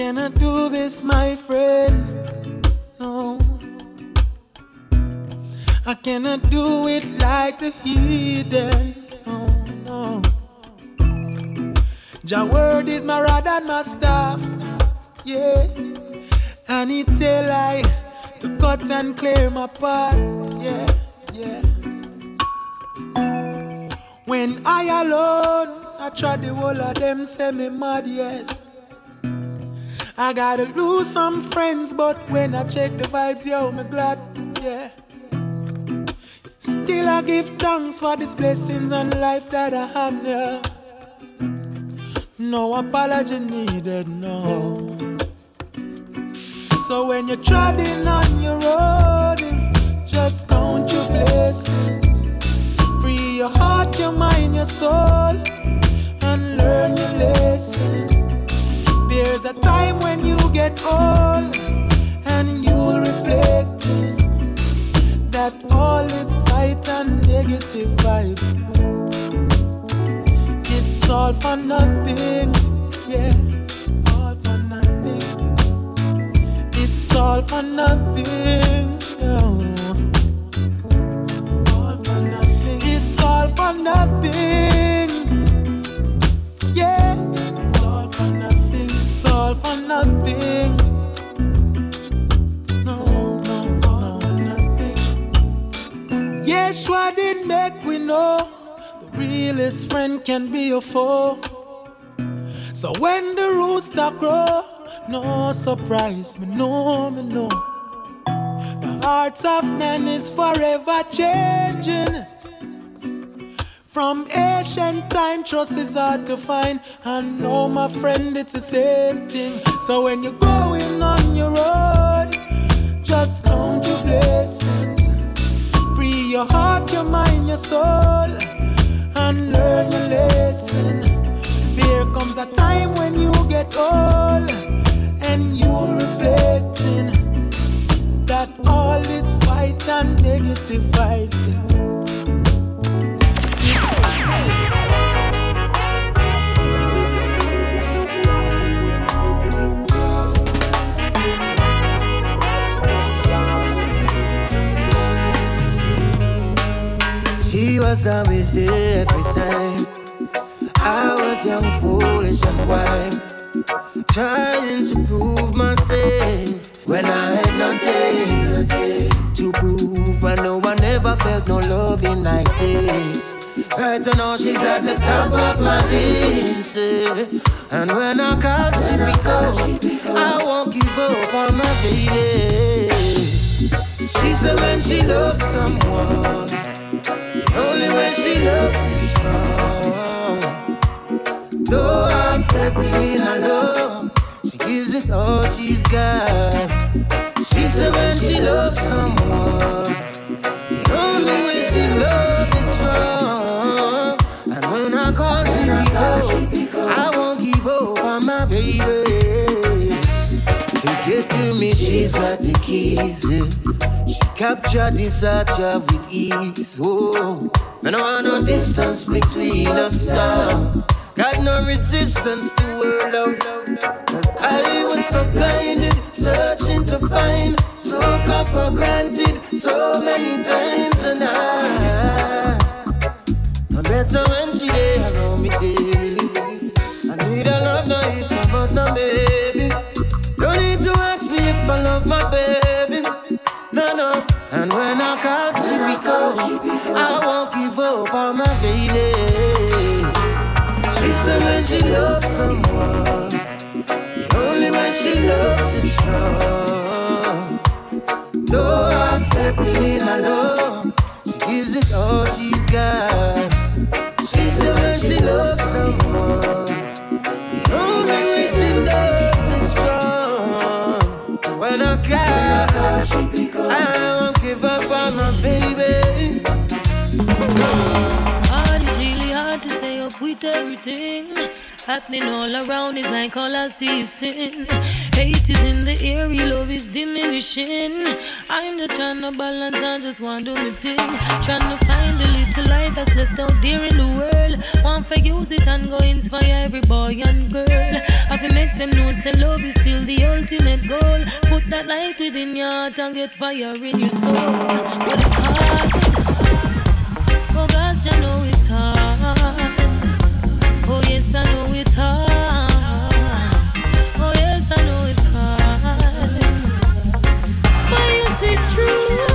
cannot do this, my friend. No. I cannot do it like the heathen. No, no. Your word is my rod and my staff. Yeah. And it tell I to cut and clear my path. Yeah, yeah. When I alone, I try the whole of them say me mad, yes. I gotta lose some friends, but when I check the vibes, yo, me glad, yeah. Still I give thanks for these blessings and life that I have now. No apology needed, no. So when you're treading on your road, just count your blessings. Free your heart, your mind, your soul, and learn your lessons. There's a time when you get old, and you'll reflect that all is fight and negative vibes. It's all for nothing, yeah, all for nothing. It's all for nothing, yeah. All for nothing. It's all for nothing, for nothing. No, no, all for nothing. Yeshua didn't make we know the realest friend can be a foe. So when the rooster crow, no surprise, me know, me know. The hearts of men is forever changing. From ancient time, trust is hard to find. I know, my friend, it's the same thing. So when you're going on your road, just count your blessings. Free your heart, your mind, your soul, and learn your lesson. There comes a time when you get old, and you're reflecting that all is fight and negative vibes. Was always there every time. I was young, foolish, and wild. Trying to prove myself when I had nothing, to prove. I know I never felt no love in like this. Right to know she's at the top of my list. And when I call, she pick up. I won't give up on my baby. She said when she loves someone. Only when she loves is strong. Though I'm stepping in alone, she gives it all she's got. She said when she loves someone, only when she loves is strong. And when I call, she pick up. I won't give up on my baby. To get to me, she's got the keys. yeah. This heart with ease. Oh, and I want no distance between us now. Got no resistance to her love. Cause I was so blinded, searching to find. Took her for granted so many times, and I. I met her when she there around me daily. I need a love, no if I want no baby. Don't need to ask me if I love my baby. She is strong. Though I'm stepping in alone, Happening all around is like all I see is sin. Hate is in the air, love is diminishing. I'm just trying to balance, I just want to do my thing. Trying to find the little light that's left out there in the world. Want to use it and go inspire every boy and girl. Have to make them know say love is still the ultimate goal. Put that light within your heart and get fire in your soul. But it's hard. Oh gosh, I know it's true.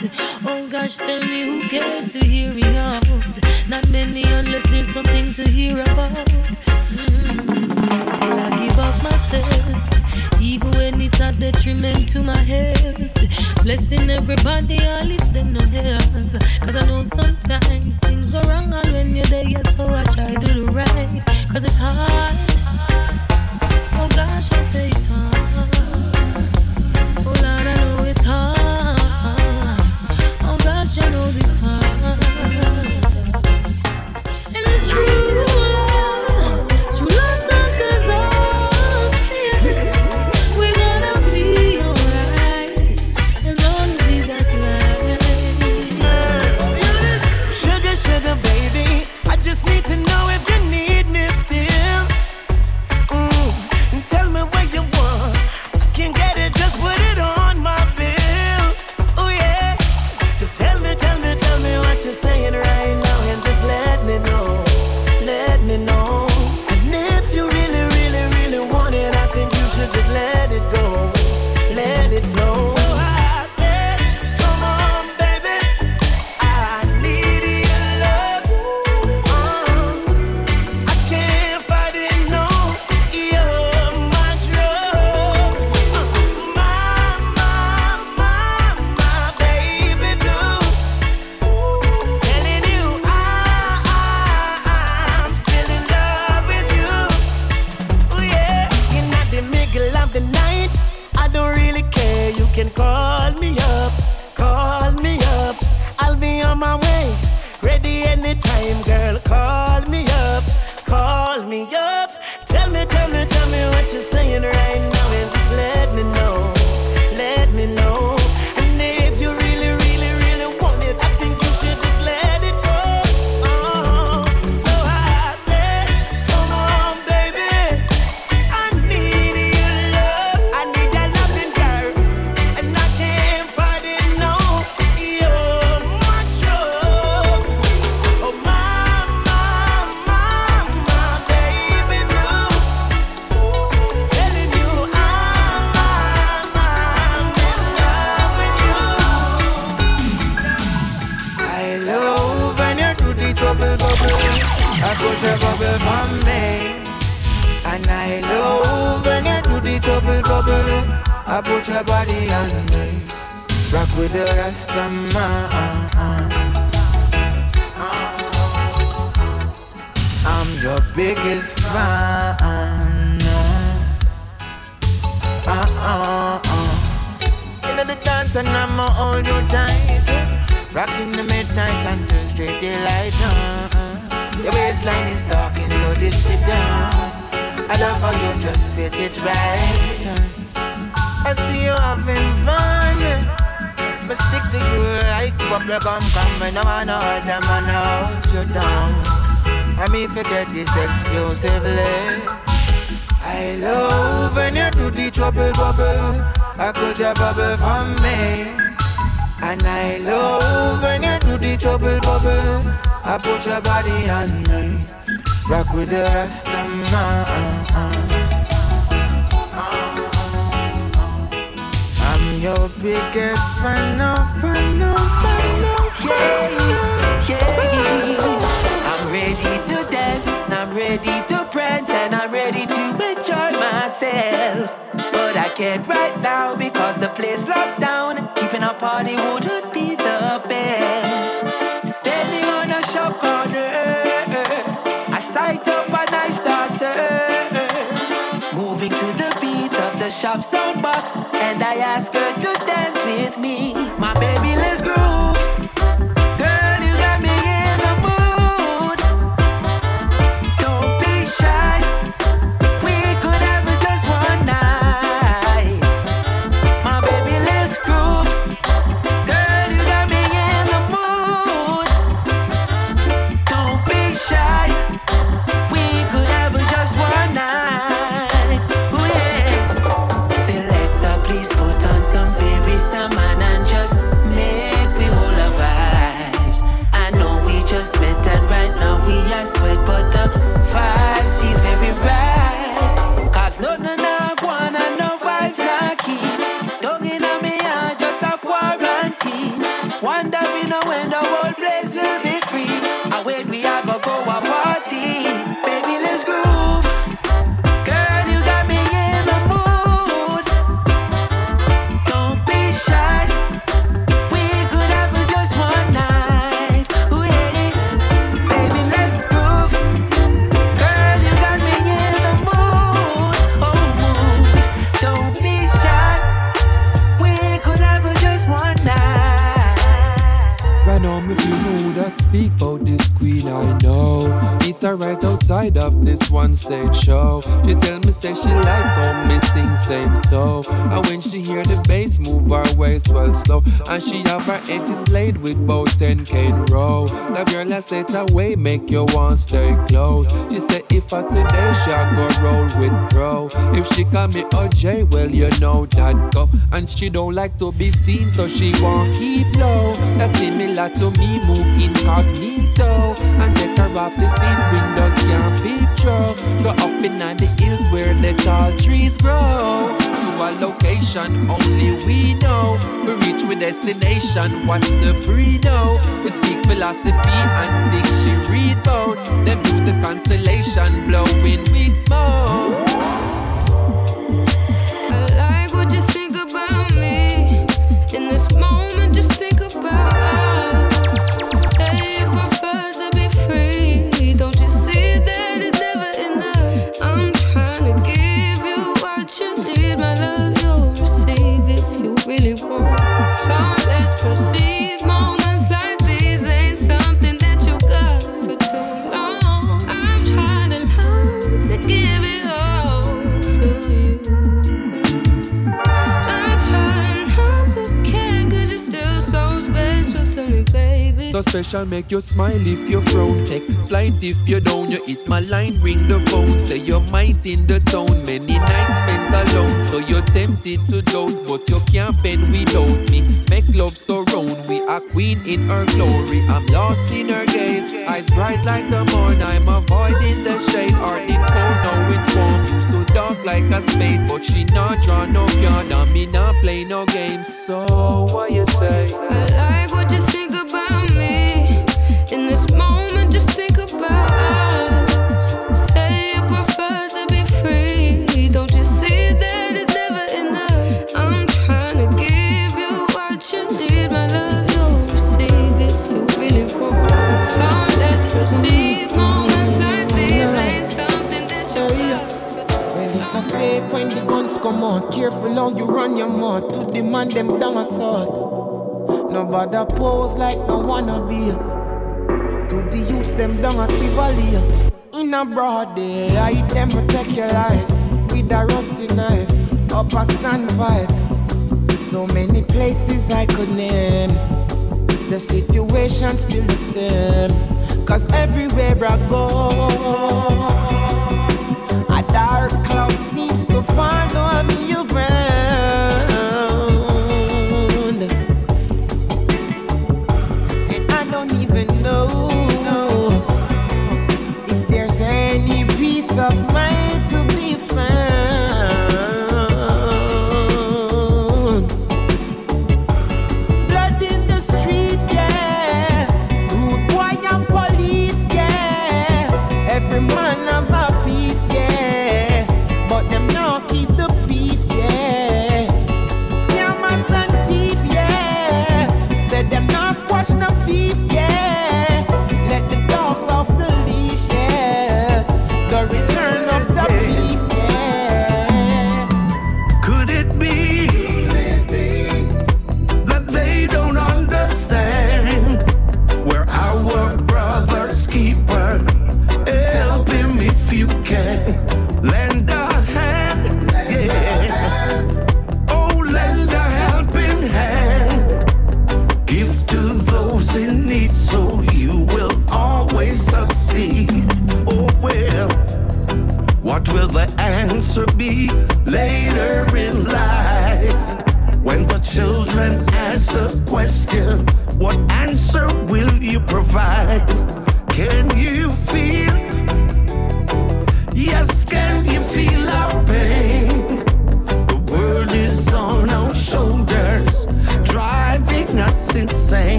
I? Oh gosh, tell me who cares to hear me out? Not many unless there's something to hear about. Mm. Still I give up myself, even when it's a detriment to my health. Blessing everybody, I lift them no help. Cause I know sometimes things go wrong, and when you're there, so I try to do the right. Cause it's hard. Oh gosh, I say it's hard. Oh gosh, you know this And To dance with me. My baby, let's groove. Her edges laid with both 10 k in row. The girl I said away make you want stay close. She said if I today she go roll with bro. If she call me OJ, well you know that go. And she don't like to be seen, so she won't keep low. That's similar to me move incognito and take her off the scene. Windows can't picture. Go up in the hills where the tall trees grow. A location only we know. We reach with destination. What's the breed? Oh? We speak philosophy and think she read about. Them do the constellation blowing weed smoke. Special, make you smile if you frown. Take flight if you down. You hit my line, ring the phone. Say you're might in the town. Many nights spent alone. So you're tempted to doubt, but you can't bend without me. Make love surround. We are queen in her glory. I'm lost in her gaze. Eyes bright like the morn. I'm avoiding the shade. Heart it cold, now it warm. Used to dark like a spade, but she not draw no card. And me not play no games. So what you say? I like what you think about. Demand them down a sword. Nobody pose like no wanna be. Them down at Tivoli. In a broad day, I them protect your life with a rusty knife, up a stand pipe. So many places I could name. The situation still the same. Cause everywhere I go, a dark cloud seems to follow me.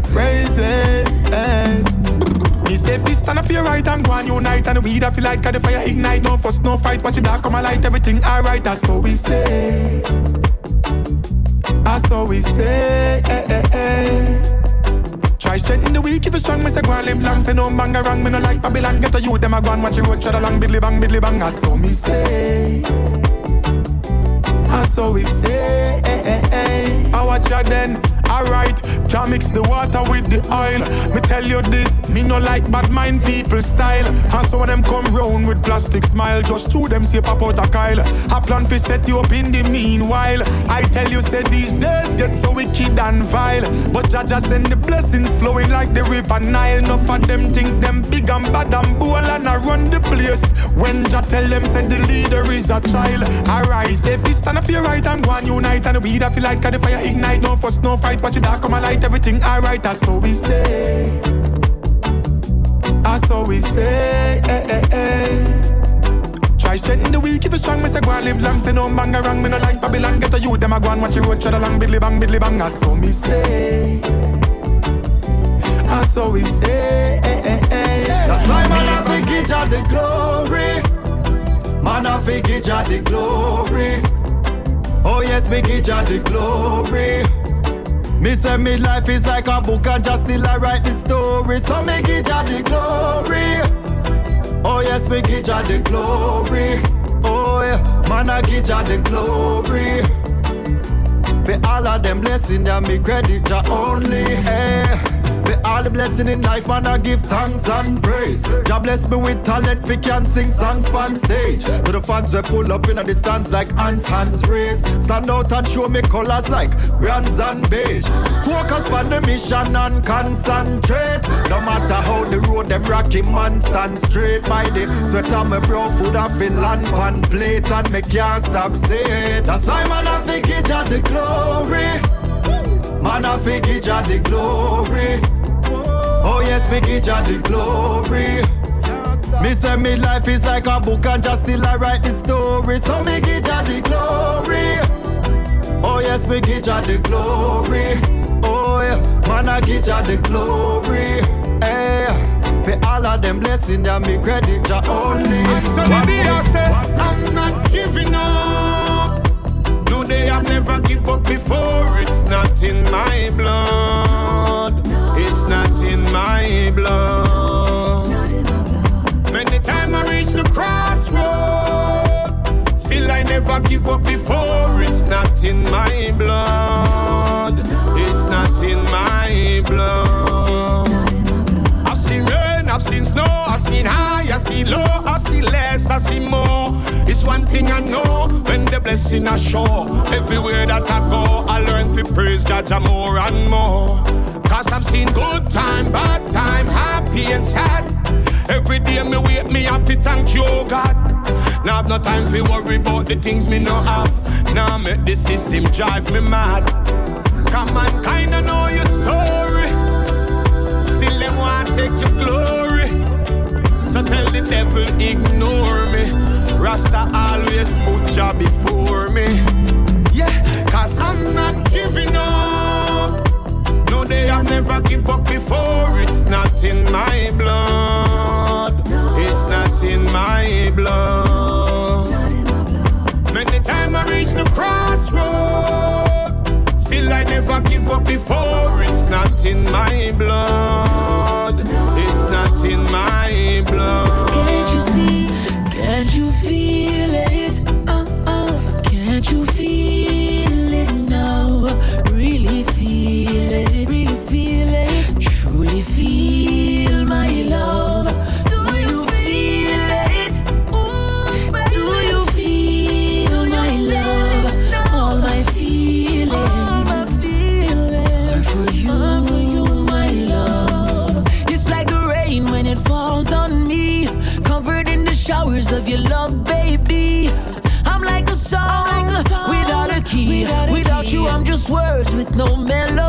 The praises. He say you stand up your right and go on unite. And we that feel like the fire ignite. No fuss, no fight, watch it dark come a light Everything alright, that's what we say. That's what we say. Eh, eh, eh. Try strengthen the weak if you strong, me say go and live long. Say no bang wrong, me no like Babylon. Get a youth, them a go and watch you road Tread along, bidly bang, bidly bang. That's what me say. That's what we say. I watch ya then Alright, can't mix the water with the oil. Me tell you this, me no like bad mind people style. And so when them come round with plastic smile, just two them say pop out a Kyle. I plan to set you up in the meanwhile. I tell you, say these days get so wicked and vile. But Jah send the blessings flowing like the river Nile. Enough of them think them big and bad and bold and I run the place. When Jah tell them, say the leader is a child. Alright, say if you stand up your right and go and unite and we that feel like the fire ignite, no fuss, no fight light, watch it dark come a light, everything alright, that's so we say. That's so we say. Eh, eh, eh. Try strengthen the weak, if you strong, me say go and live long, say no bang wrong, me no like Babylon, get a youth, them a go and watch the road, tread along, bidly bang, bidly bang, that's so me say. That's so we say. Eh, eh, eh. That's why man I think it's the glory. Man I think the glory. Oh yes, me give the glory. Me say me life is like a book and just still I write the story. So me give Jah the glory. Oh yes, me give Jah the glory. Oh yeah, man I give Jah the glory. For all of them blessings, yeah, me credit Jah only. Hey. All the blessing in life, man, I give thanks and praise. God bless me with talent, we can sing songs on stage. To the fans we pull up in the stands like hands, hands raised. Stand out and show me colors like bronze and beige. Focus on the mission and concentrate. No matter how the road them rocky, man, stand straight by the sweat on my bro, food I feel land pan plate and me can't stop saying. That's why man, I think it's the glory. Man, I think it's the glory. Oh yes, me give Jah the glory. Me say me life is like a book and just still I write the story. So me give Jah the glory. Oh yes, me give Jah the glory. Oh yeah, man I give Jah the glory. Hey, for all of them blessings, yeah, me credit Jah only. Anthony Diaz say, I'm not giving up. No day I've never give up before. It's not in my blood. It's not in my blood. Many times I reach the crossroad, still I never give up before. It's not in my blood. It's not in my blood. I've seen rain, I've seen snow, I've seen high, I've seen low, I've seen less, I've seen more. It's one thing I know when the blessing I show. Everywhere that I go, I learn to praise God more and more. Cause I've seen good time, bad time, happy and sad. Every day me wake me happy, thank you, God. Now I've no time to worry about the things me no have. Now make the system drive me mad. Come on, kinda know your story. Still them want take your glory. So tell the devil ignore me. Rasta always put Jah before me. Yeah, cause I'm not giving up day I've never give up before. It's not in my blood. It's not in my blood. Many times I reach the crossroad. Still I never give up before. It's not in my blood. It's not in my blood. Can't you see? Can't you feel it? Oh, oh. Can't you feel no melody.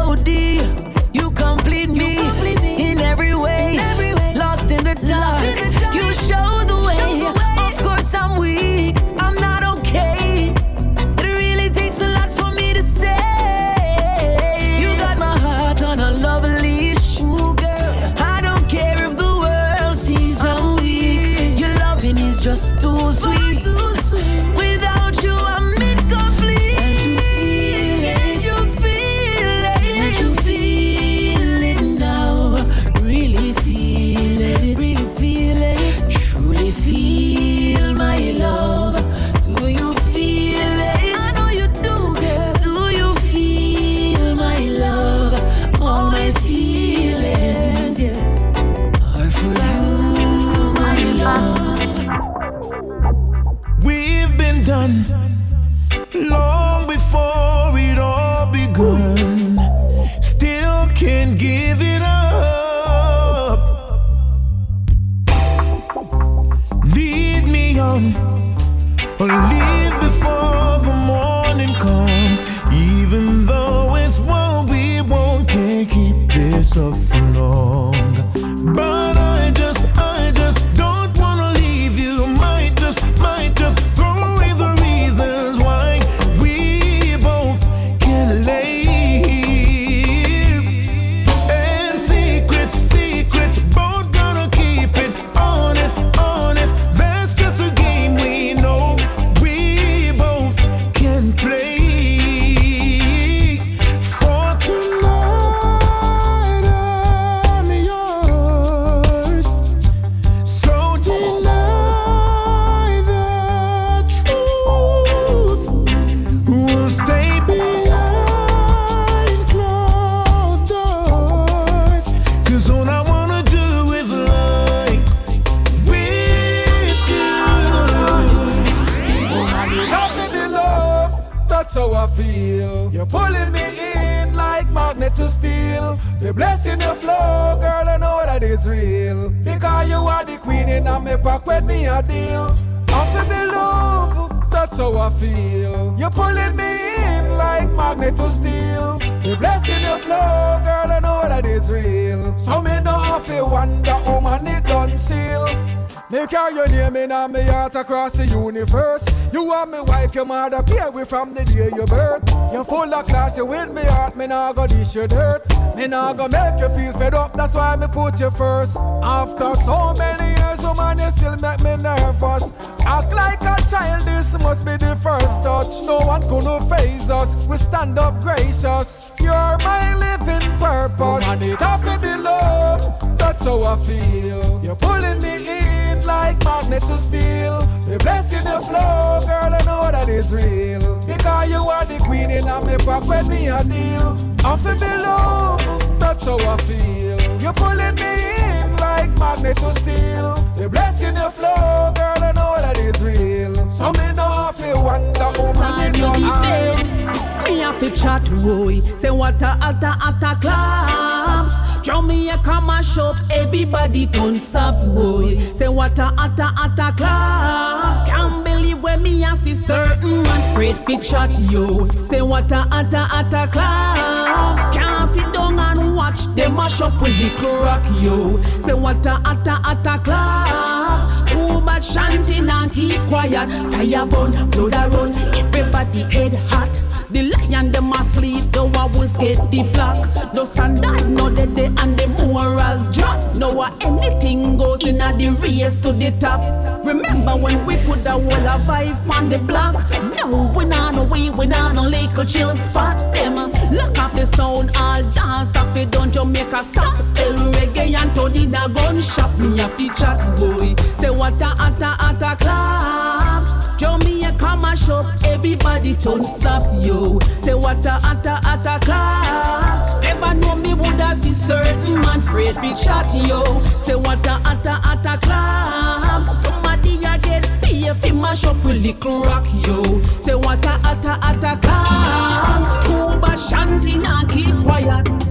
You're pulling me in like magnet to steel. The blessing you flow, girl, I know that is real. Because you are the queen and I'm a pack with me a deal. I feel the love, that's how I feel. You're pulling me in like magnet to steel. The blessing you flow, girl, I know that is real. So me know I feel wonder how man it done seal from the day you birth. You're full of class, you win me heart, me nah go dish your dirt. Me nah go make you feel fed up, that's why me put you first. After so many years, woman, you still make me nervous. Act like a child, this must be the first touch. No one could phase us, we stand up gracious. You're my living purpose. Woman, it have to be love, that's how I feel. You're pulling me in like magnet to steel. The blessing the flow, girl, I know that is real. Because you are the queen in a me pocket, me a deal. I feel below, that's how I feel. You're pulling me in like magnet to steel. The blessing the flow, girl, I know that is real. So me know I feel wonder, woman, it don't feel. Me have to chat, boy. Say what a alta alta claps. Jamaica mash up, everybody turn subs, boy. Say what a atta atta class. Can't believe when me ask this certain man afraid fit chat yo. Say what a atta atta class. Can't sit down and watch them mash up with the rock yo. Say what a atta atta class. Too bad chanting and keep quiet. Fire burn, blood a run, everybody head hot. The lion them asleep, the wolf get the flock. No standard, no dead, and the morals drop. No anything goes in a the race to the top. Remember when we could have all a vibe on the block? No, we not no way, we not no little chill spot. Them lock up the sound, all dance off it, don't make Jamaica stop. Sell reggae and in a gun shop. Me a feature boy, say what a atta atta clap. Jamaica mash up, everybody turn stops, yo. Say what a atta atta class. Never know me woulda see certain man afraid big shot, yo. Say what a atta atta class. Somebody a get paid fi mash up with little rock, yo. Say what a atta atta class. Cuba shanty now keep quiet.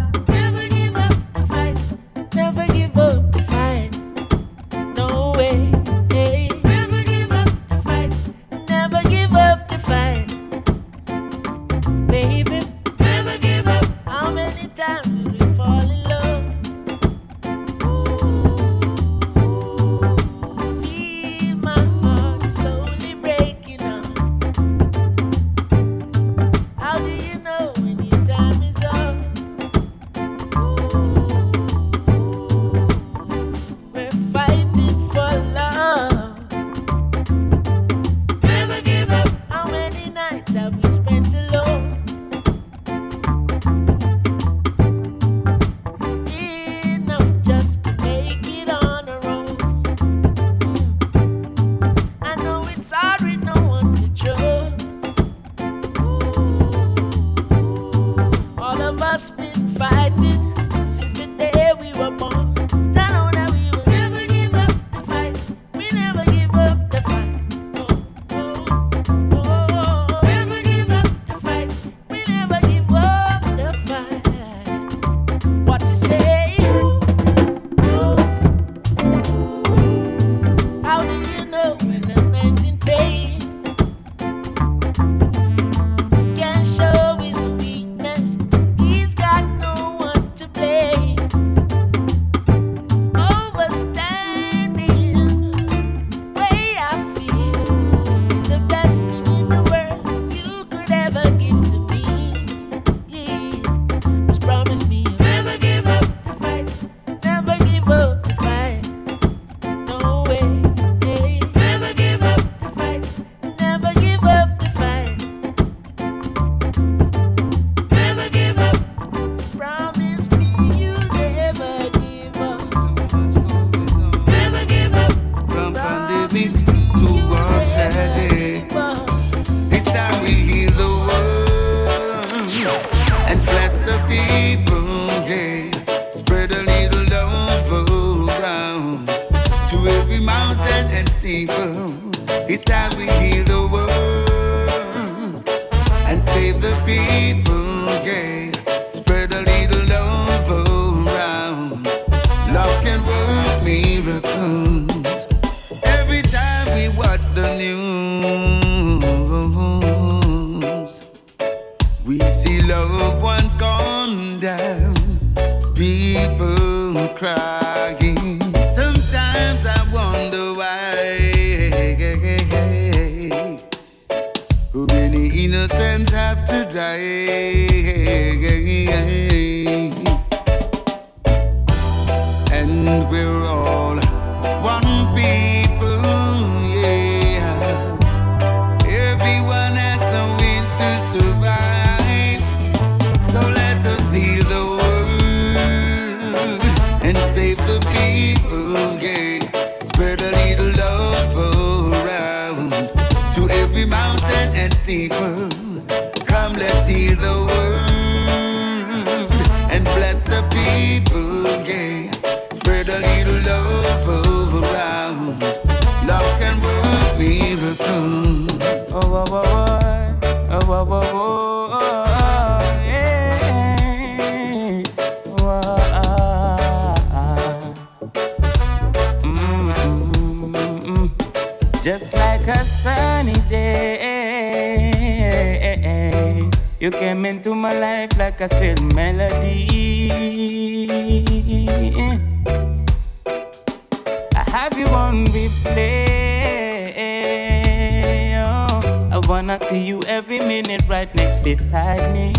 beside me.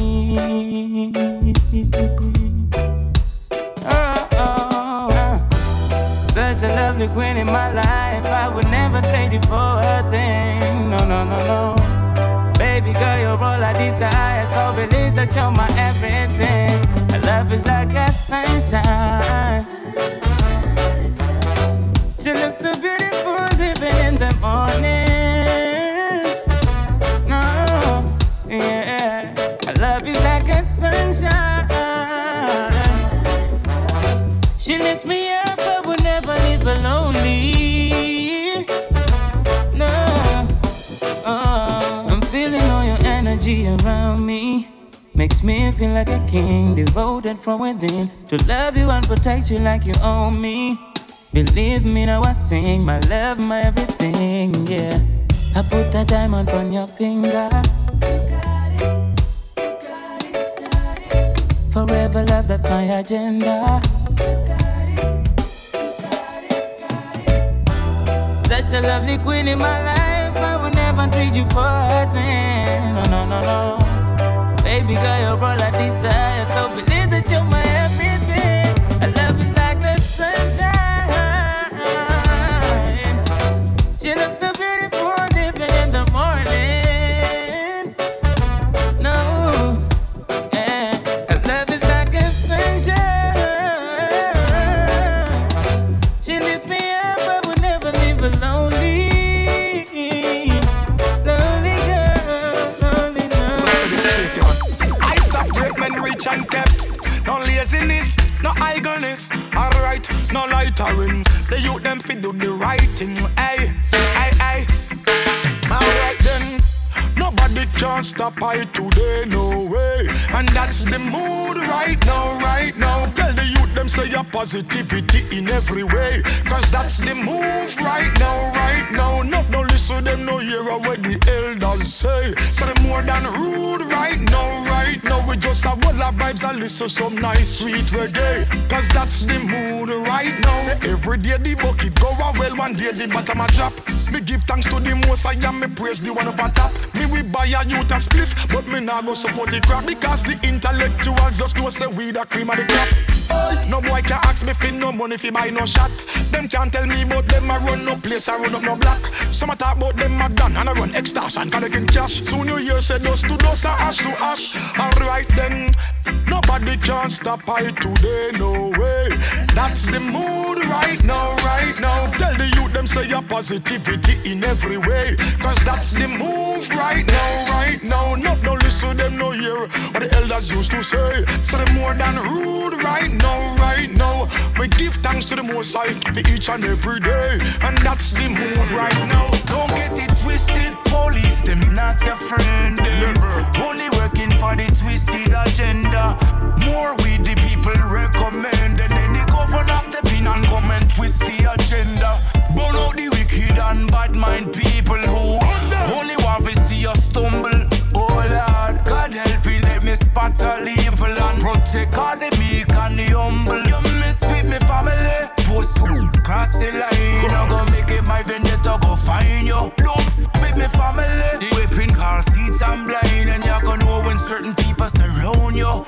Oh, oh, oh. Such a lovely queen in my life. I would never trade you for a thing. No, no, no, no. Baby girl, you're all I desire. So believe that you're my everything. Love is like a sunshine. me feel like a king, devoted from within. To love you and protect you like you own me. Believe me now, I sing my love, my everything, yeah. I put a diamond on your finger. Forever love, that's my agenda. Such a lovely queen in my life, I will never treat you for a thing. No, no, no, no. baby girl, your brother deserve. Them do the right thing. Hey, hey, hey. Alright then. Nobody can stop I today, no way. And that's the mood right now, right now. Tell the youth them say your positivity in every way. Cause that's the move right now, right now. No, no listen them, no hear what the elders say. So they more than rude just have one of vibes and listen some nice sweet reggae. Cause that's the mood right now. Say every day the bucket go a well, one day the bottom a drop. Me give thanks to the most I am, me praise the one up on top. Me we buy a youth a spliff, but me nah go support the crap because the intellectuals just know say we the cream of the crop. No boy can ask me for no money fi buy no shot. Them can't tell me about them a run no place, I run up no block. Some a talk about them a done and I run extortion, cause they cash. Soon you hear say dust to dust and ash to ash. Alright then, nobody can stop I today, no way. That's the mood right now, right now. Tell the them say your positivity in every way. Cause that's the move right now, right now. No, no listen them no hear what the elders used to say. So they more than rude right now, right now. We give thanks to the most high for each and every day. And that's the move right now. Don't get it twisted, police them not your friend. Them. Only working for the twisted agenda. More we the people recommend, and then the governor step in and come and twist the agenda. Burn out the wicked and bad mind people who only want to see us stumble. Oh Lord, God help me, let me spot all evil and protect all the meek and the humble. You mess with me family, post cross the line. I go make it my vendetta, go find you. Don't with me family, the whipping car seats I'm blind, and you gonna know when certain people surround you.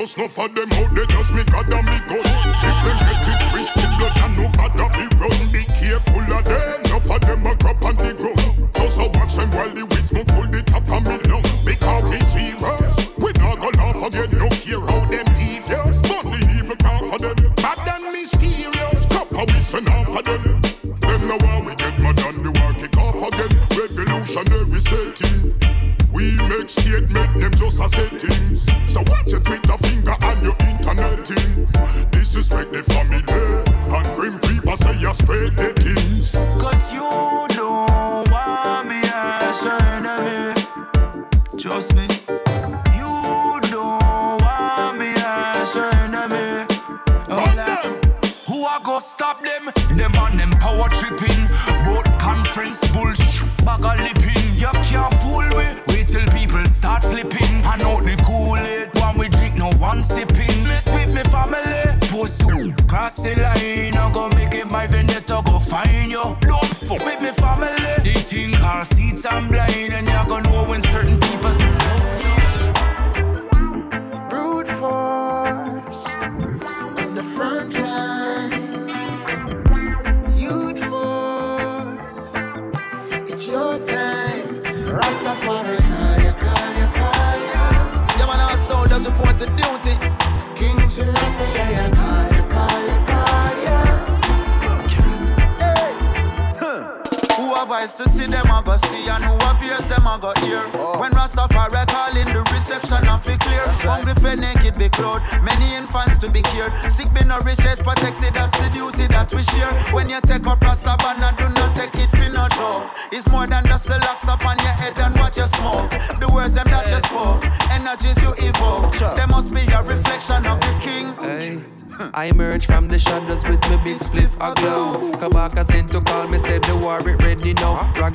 Why not no for them out there, just me God and me gun. If them get it twisted, blood and no bother fi run. Be careful of them, no for them a drop on the ground. Just a watch them while the weeds smoke full the top of me lung. Because we serious, we not go laugh again. No care how them devious, but the evil can't for them. Bad and mysterious, copper we send off for them. Them know how we get mad and the war kick off again. Revolutionary setting. We make statement, them just a settings. So watch your Twitter say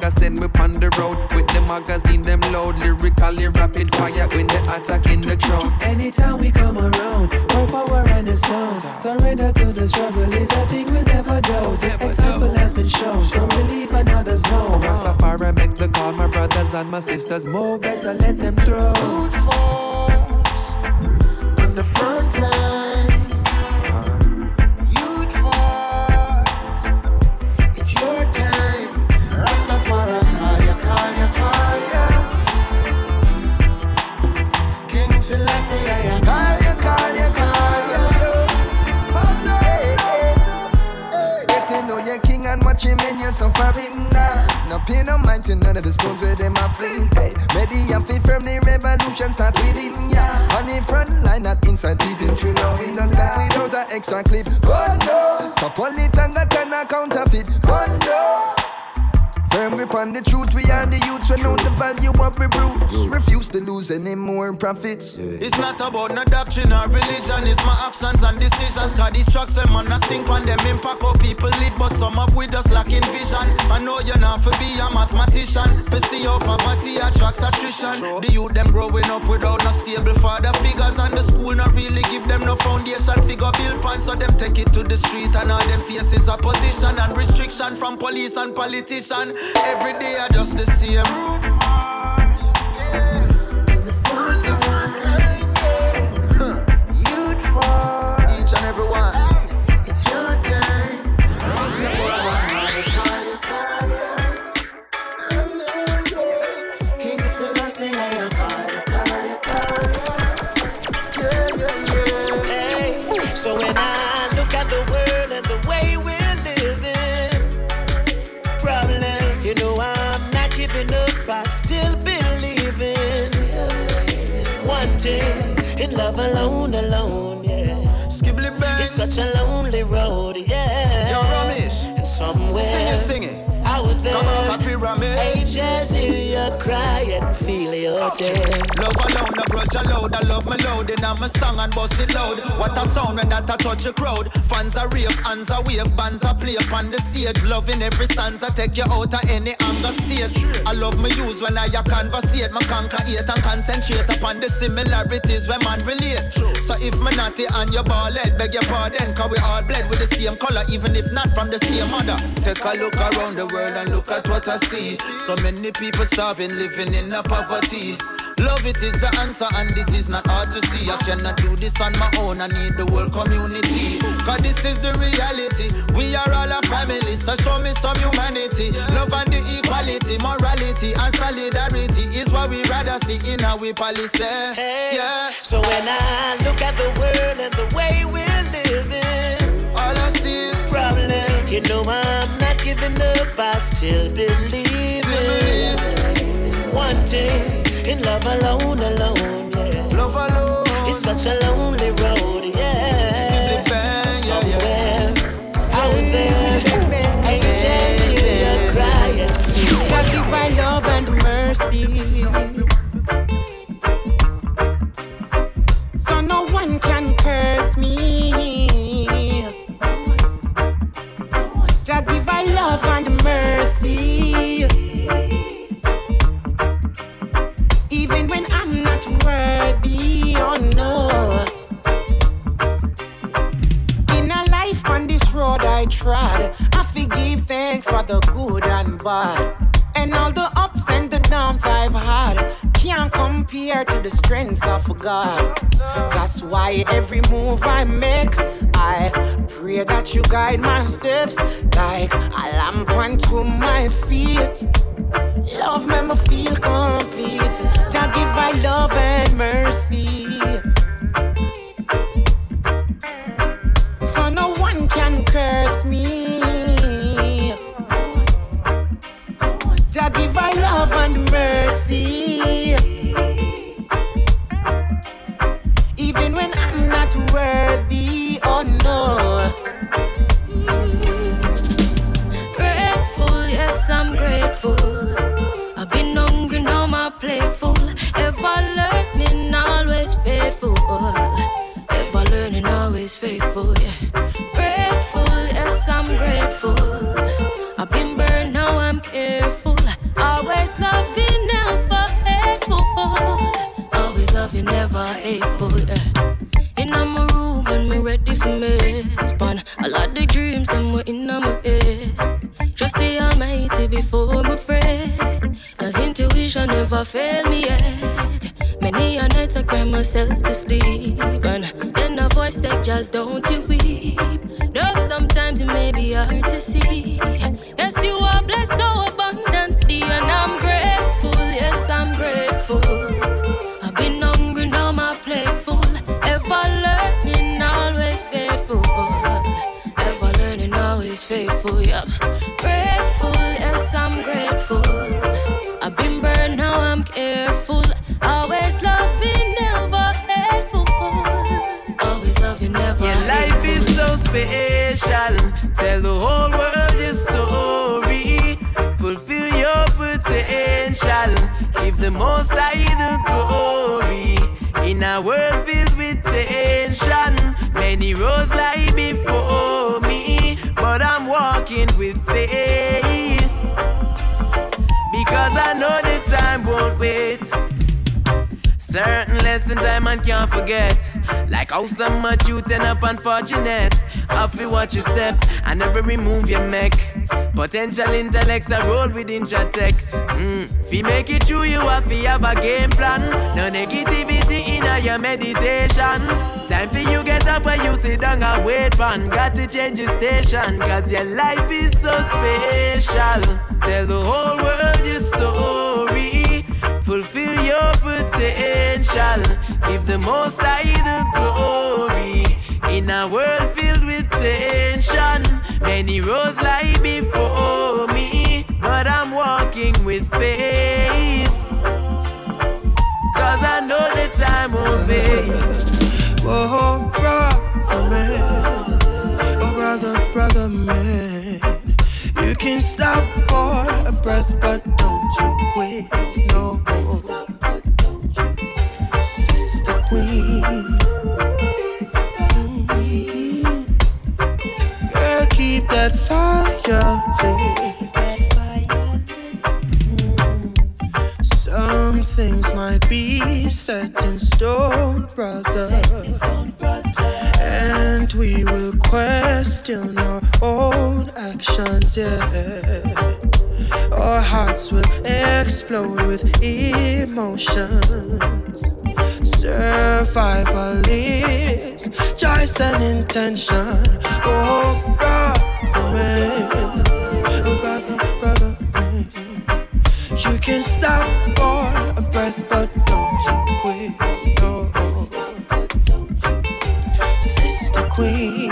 Raga send me on the road with the magazine them load. Lyrically rapid fire when they attack in the crowd. Anytime we come around, more power and the sound. Surrender to the struggle is a thing we'll never do. The example has been shown, some believe and others know. Rastafari make the call, my brothers and my sisters move. Better let them through. Know your king and watch him in your suffering now. No pay no mind to none of the stones where them a fling. Hey, and fit from the revolution start within ya. On the front line, not inside deep we no start without an extra clip. Oh no, stop all it and got an counterfeit. Oh no. Firm grip on the truth, we are the youths, we know the value of we brutes. Refuse to lose any more profits. It's not about no doctrine or religion, it's my actions and decisions. Cause these tracks, them on a sink on them impact how people live, but some up with us lacking vision. I know you're not for be a mathematician, for see how poverty attracts attrition. The youth them growing up without no stable father figures, and the school not really give them no foundation figure build pan, so them take it to the street, and all them faces opposition and restriction from police and politician. Every day I just the same. Alone, alone, yeah. Skibbly bang. It's such a lonely road, yeah. Yo, Ramesh. And somewhere Sing it, sing it. Out there, Come happy Ramesh. ages hear you cry and feel your tears. Love alone, no grudge allowed. I love me loud in my song and bust it loud. What a sound when that a touch a crowd. Fans are rave, hands are wave, bands are play upon the stage. Loving every stanza, take you out of any anger state. I love my use when I a conversate. Me conquer hate and concentrate upon the similarities when man relate. So if me naughty and your ball head, beg your pardon. Cause we all bled with the same color, even if not from the same mother. Take a look around the world and look at what I see. So many people starving, living in a poverty. Love it is the answer, and this is not hard to see. I cannot do this on my own, I need the whole community. Cause this is the reality. We are all a family, so show me some humanity. Love and the equality, morality, and solidarity is what we rather see in our policy. Hey, Yeah, So when I look at the world and the way we're living, all I see is problem, you know I'm not giving up. I still believe in one thing in love alone, alone, yeah. love alone. It's such a lonely road, yeah. bang, yeah, Somewhere out there, angels hear you crying. God divine love and mercy. So no one can curse me. Jah divine love and mercy. Even when I'm not worthy, oh no. In a life on this road I trod, I forgive thanks for the good and bad. And all the ups and the downs I've had can't compare to the strength of God. That's why every move I make, I pray that you guide my steps like a lamp unto my feet. Love me, me feel complete. Jah give I love and mercy. Never failed me yet. Many a night I cry myself to sleep. And then a voice said, just don't you weep. Though sometimes it may be hard to see. Lessons I man can't forget. Like how so much you turn up unfortunate. Have to watch your step and never remove your neck. Potential intellects are roll with intratech. Mm. If you make it true, you have to have a game plan. No negativity in your meditation. Time for you get up when you sit down and wait man. Got to change your station. Cause your life is so special. Tell the whole world your story. Your potential. Give the most high the glory. In a world filled with tension, many roads lie before me. But I'm walking with faith. Cause I know the time will be. Oh, brother man. Oh, brother, brother man. You can stop for a breath, but don't you quit. No. Sister Girl, keep that fire lit. Some things might be set in stone, brother. And we will question our own actions, yeah. Our hearts will explode with emotions. Survival is choice and intention. Oh, man. Oh, brother, brother. You can stop for a breath, but don't you quit. No. Sister Queen,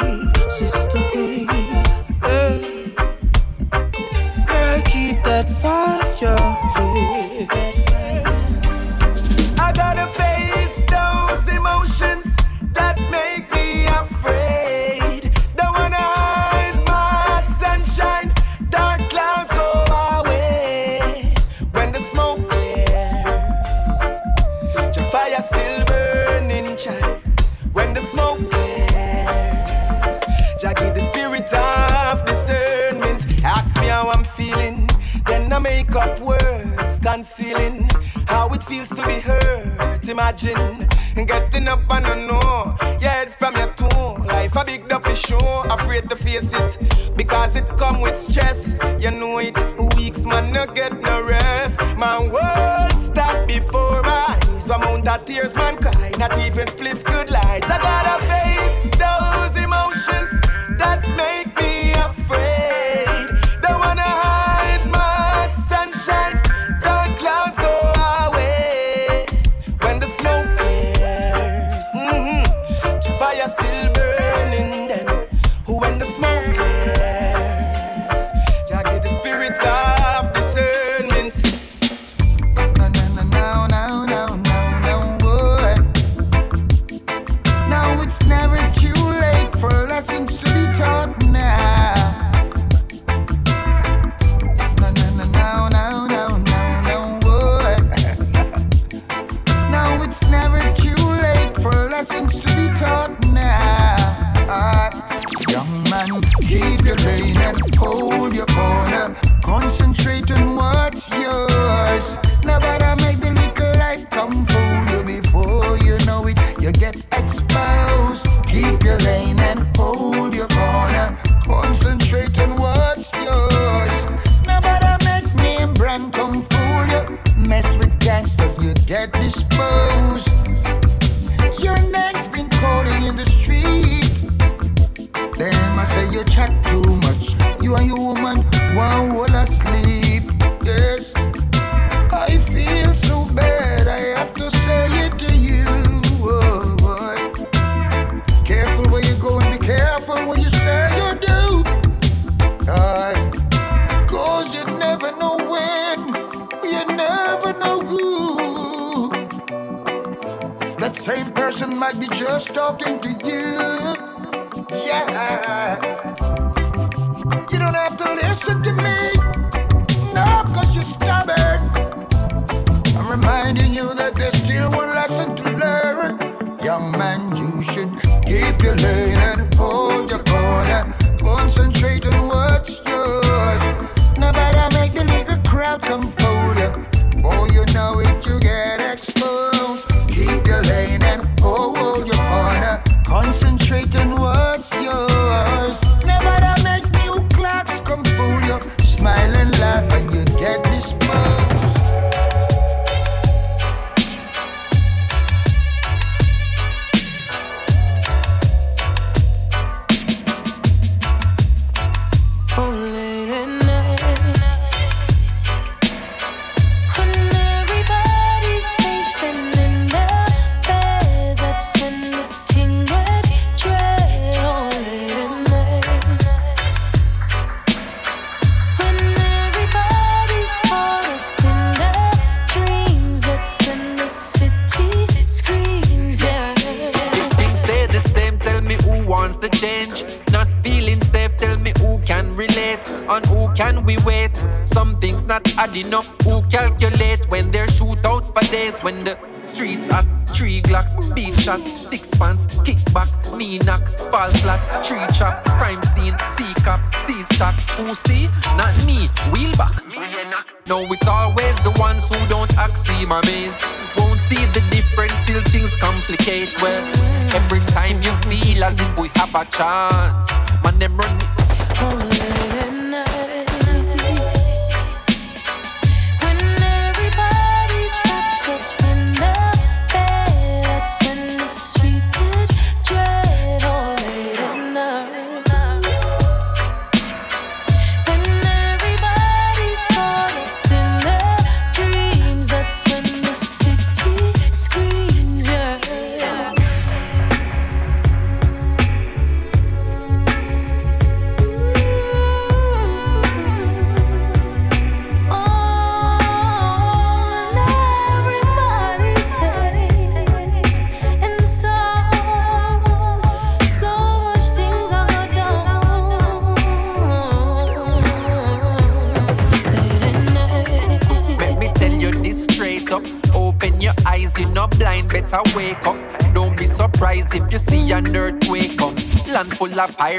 listen to me.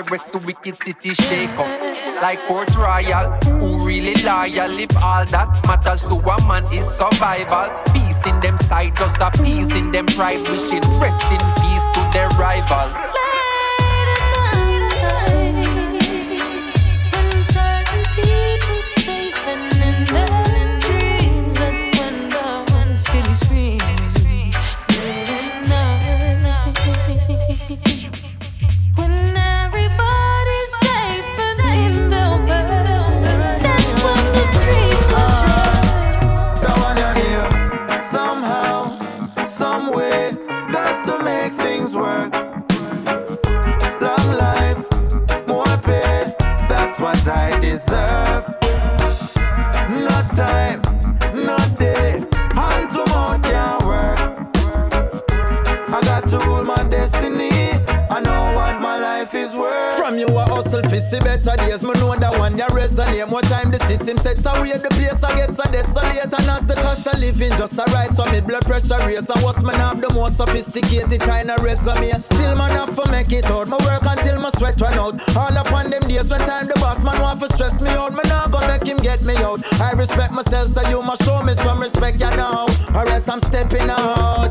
pirates, the wicked city shake up. Like Port Royal, who really loyal, live all that deserve. No time, no day, hand to mouth can't work. I got to rule my destiny. I know what my life is worth. From you I hustle for see better days. Me know that one you resonate. More time the system set away the place I get so desolate. And as the cost of living just a rise, so me blood pressure raise. I was man have the most sophisticated kind of resume. Still man have to make it out. My work until my sweat run out. All upon them days when time me out. I respect myself, so you must show me some respect, you know. Or else I'm stepping out,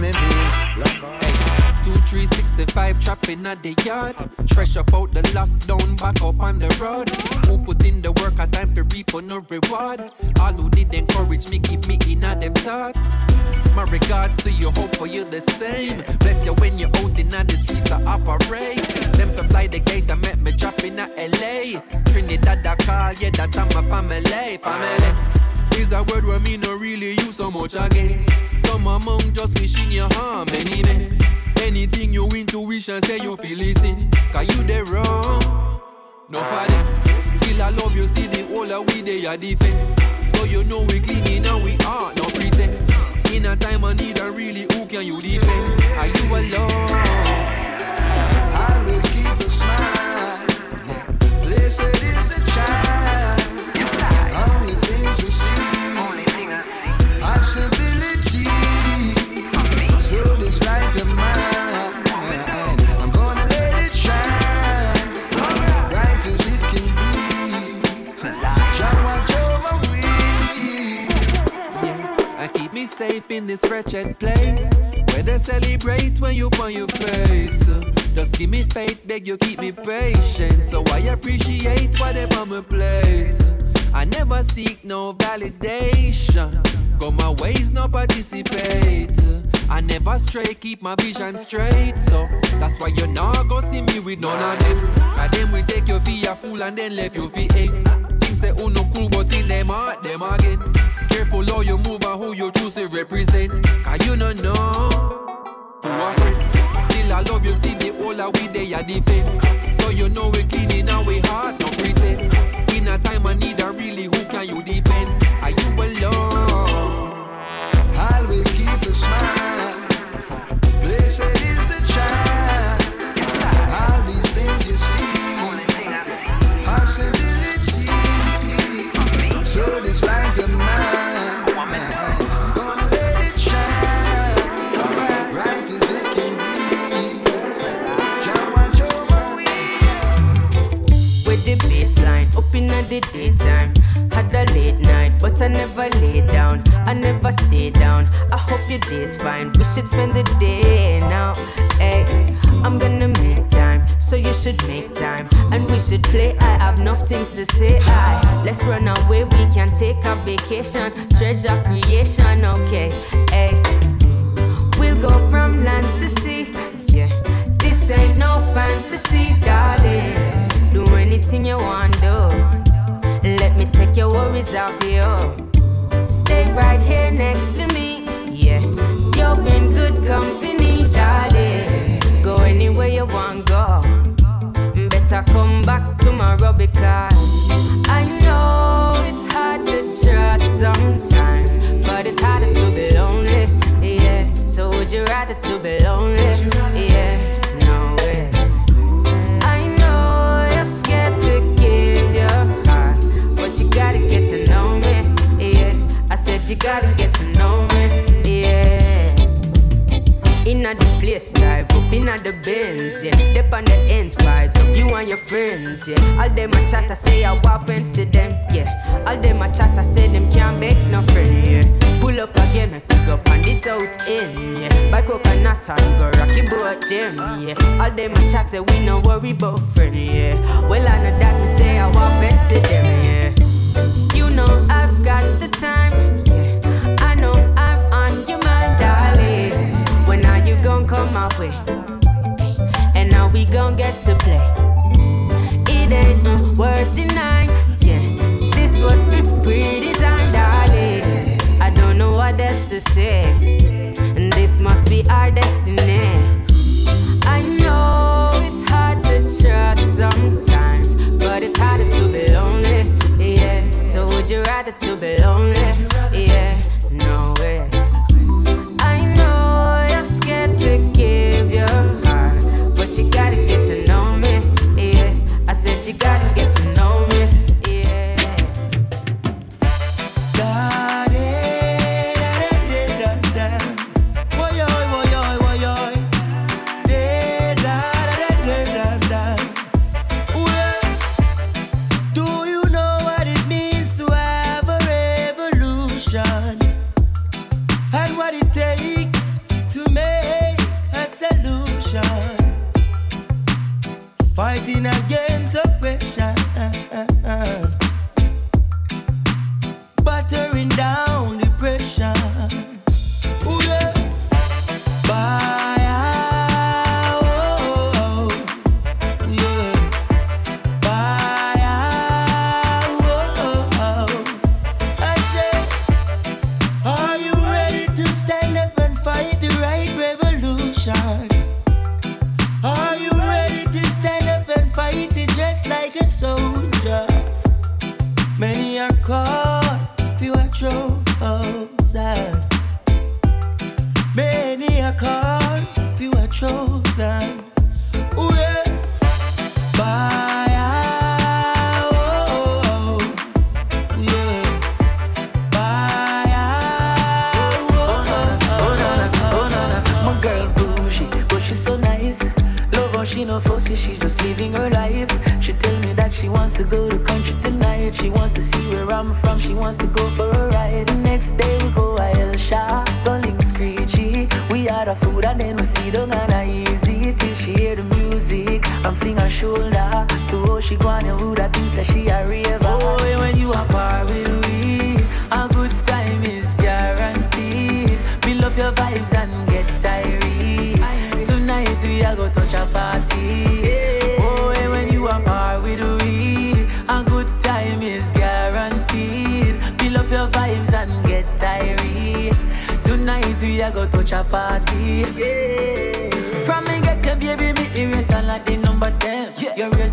where me be. Two, three, sixty-five trapping at the yard. Fresh up out the lockdown, back up on the road. Who put in the work, a time for reap on no reward. All who did encourage me, keep me in at them thoughts. My regards to you, hope for you the same. Bless you when you're out in the streets, I operate. Them to fly the gate, I met me drop in a LA. Trinidad, I call, yeah, that I'm a family, family. Is a word where me no really use so much again. Some among just wishing you harm anyway. Anything you intuition say you feel listen. Cause you the wrong. No for them. Still I love you, see the whole of we they are defend. So you know we clean and we are no pretend. In a time I need a really who can you depend? Are you alone? Always keep a smile. Blessed is safe in this wretched place. Where they celebrate when you on your face. Just give me faith, beg you keep me patient. So I appreciate whatever on my plate. I never seek no validation. Go my ways, no participate. I never stray, keep my vision straight. So that's why you not go see me with none of them. Cause them we take your for a fool and then left you egg. Things say who no cool, but in them heart, them against. Careful how you move and who you choose to represent. Cause you no know who afraid. Still I love you, see the whole of we they are defend. So you know we clean in our heart, no pretend. In a time I need a really who can you depend? Are you alone? Always keep a smile. Blessed is the child. So this light of mine, I'm gonna let it shine, right, as it can be. With the up in the daytime. Had a late night, but I never lay down. I never stay down. I hope your day's fine. We should spend the day now. Hey, I'm gonna make time, so you should make time. And we should play. I have enough things to say. Aye, let's run away. We can take a vacation. Treasure creation, okay. Hey, we'll go from land to sea. Yeah, this ain't no fantasy, darling. Do anything you want, do. Take your worries off you. Stay right here next to me. Yeah, you're in good company, darling. Go anywhere you want, go. Better come back tomorrow because I know it's hard to trust sometimes, but it's harder to be lonely. Yeah, so would you rather to be lonely? You gotta get to know me. Yeah. Inna the place, drive up inna the Benz, yeah. Dip on the ends, vibes of you and your friends, yeah. All them a chat, I say I walk into them, yeah. All them a chat, I say them can't make no friend, yeah. Pull up again, I pick up on the south end, yeah. Buy coconut and go rocky boat them, yeah. All them a chat, say we no worry about friend, yeah. Well, I know that we say I walk into them, yeah. You know I've got the time, come my way? And now we gon' get to play. It ain't worth denying. Yeah, this was pre-designed, darling. I don't know what else to say. And this must be our destiny. I know it's hard to trust sometimes, but it's harder to be lonely. Yeah, so would you rather to be lonely? Yeah,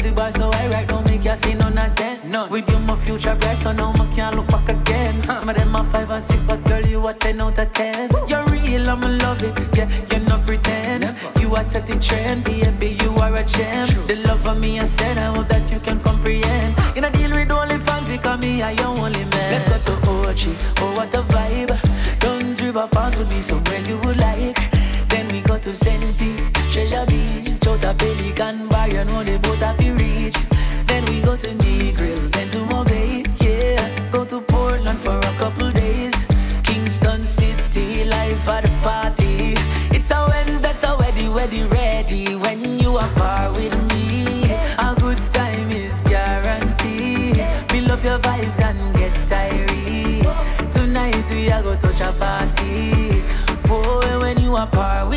the bar so I right now make you see none of them. None. With you my future bright so now I can't look back again. Some of them are 5 and 6 but girl you a 10 out of 10. You're real, I'ma love it, yeah, you're not pretend. You are setting trend, baby, you are a gem. The love of me I said, I hope that you can comprehend. In a deal with only fans because me I your only man. Let's go to Ochi, oh what a vibe. Dunn's River Falls would be somewhere you would like to senti. Treasure Beach, Chota Pelican Bar, you know the boat have you reach. Then we go to Negril, then to Mobay, yeah. Go to Portland for a couple days. Kingston City, life at the party. It's a Wednesday, so ready, ready, ready. When you are par with me A good time is guaranteed. Build up your vibes and get tired. Tonight we are go touch a party. Boy, and when you are par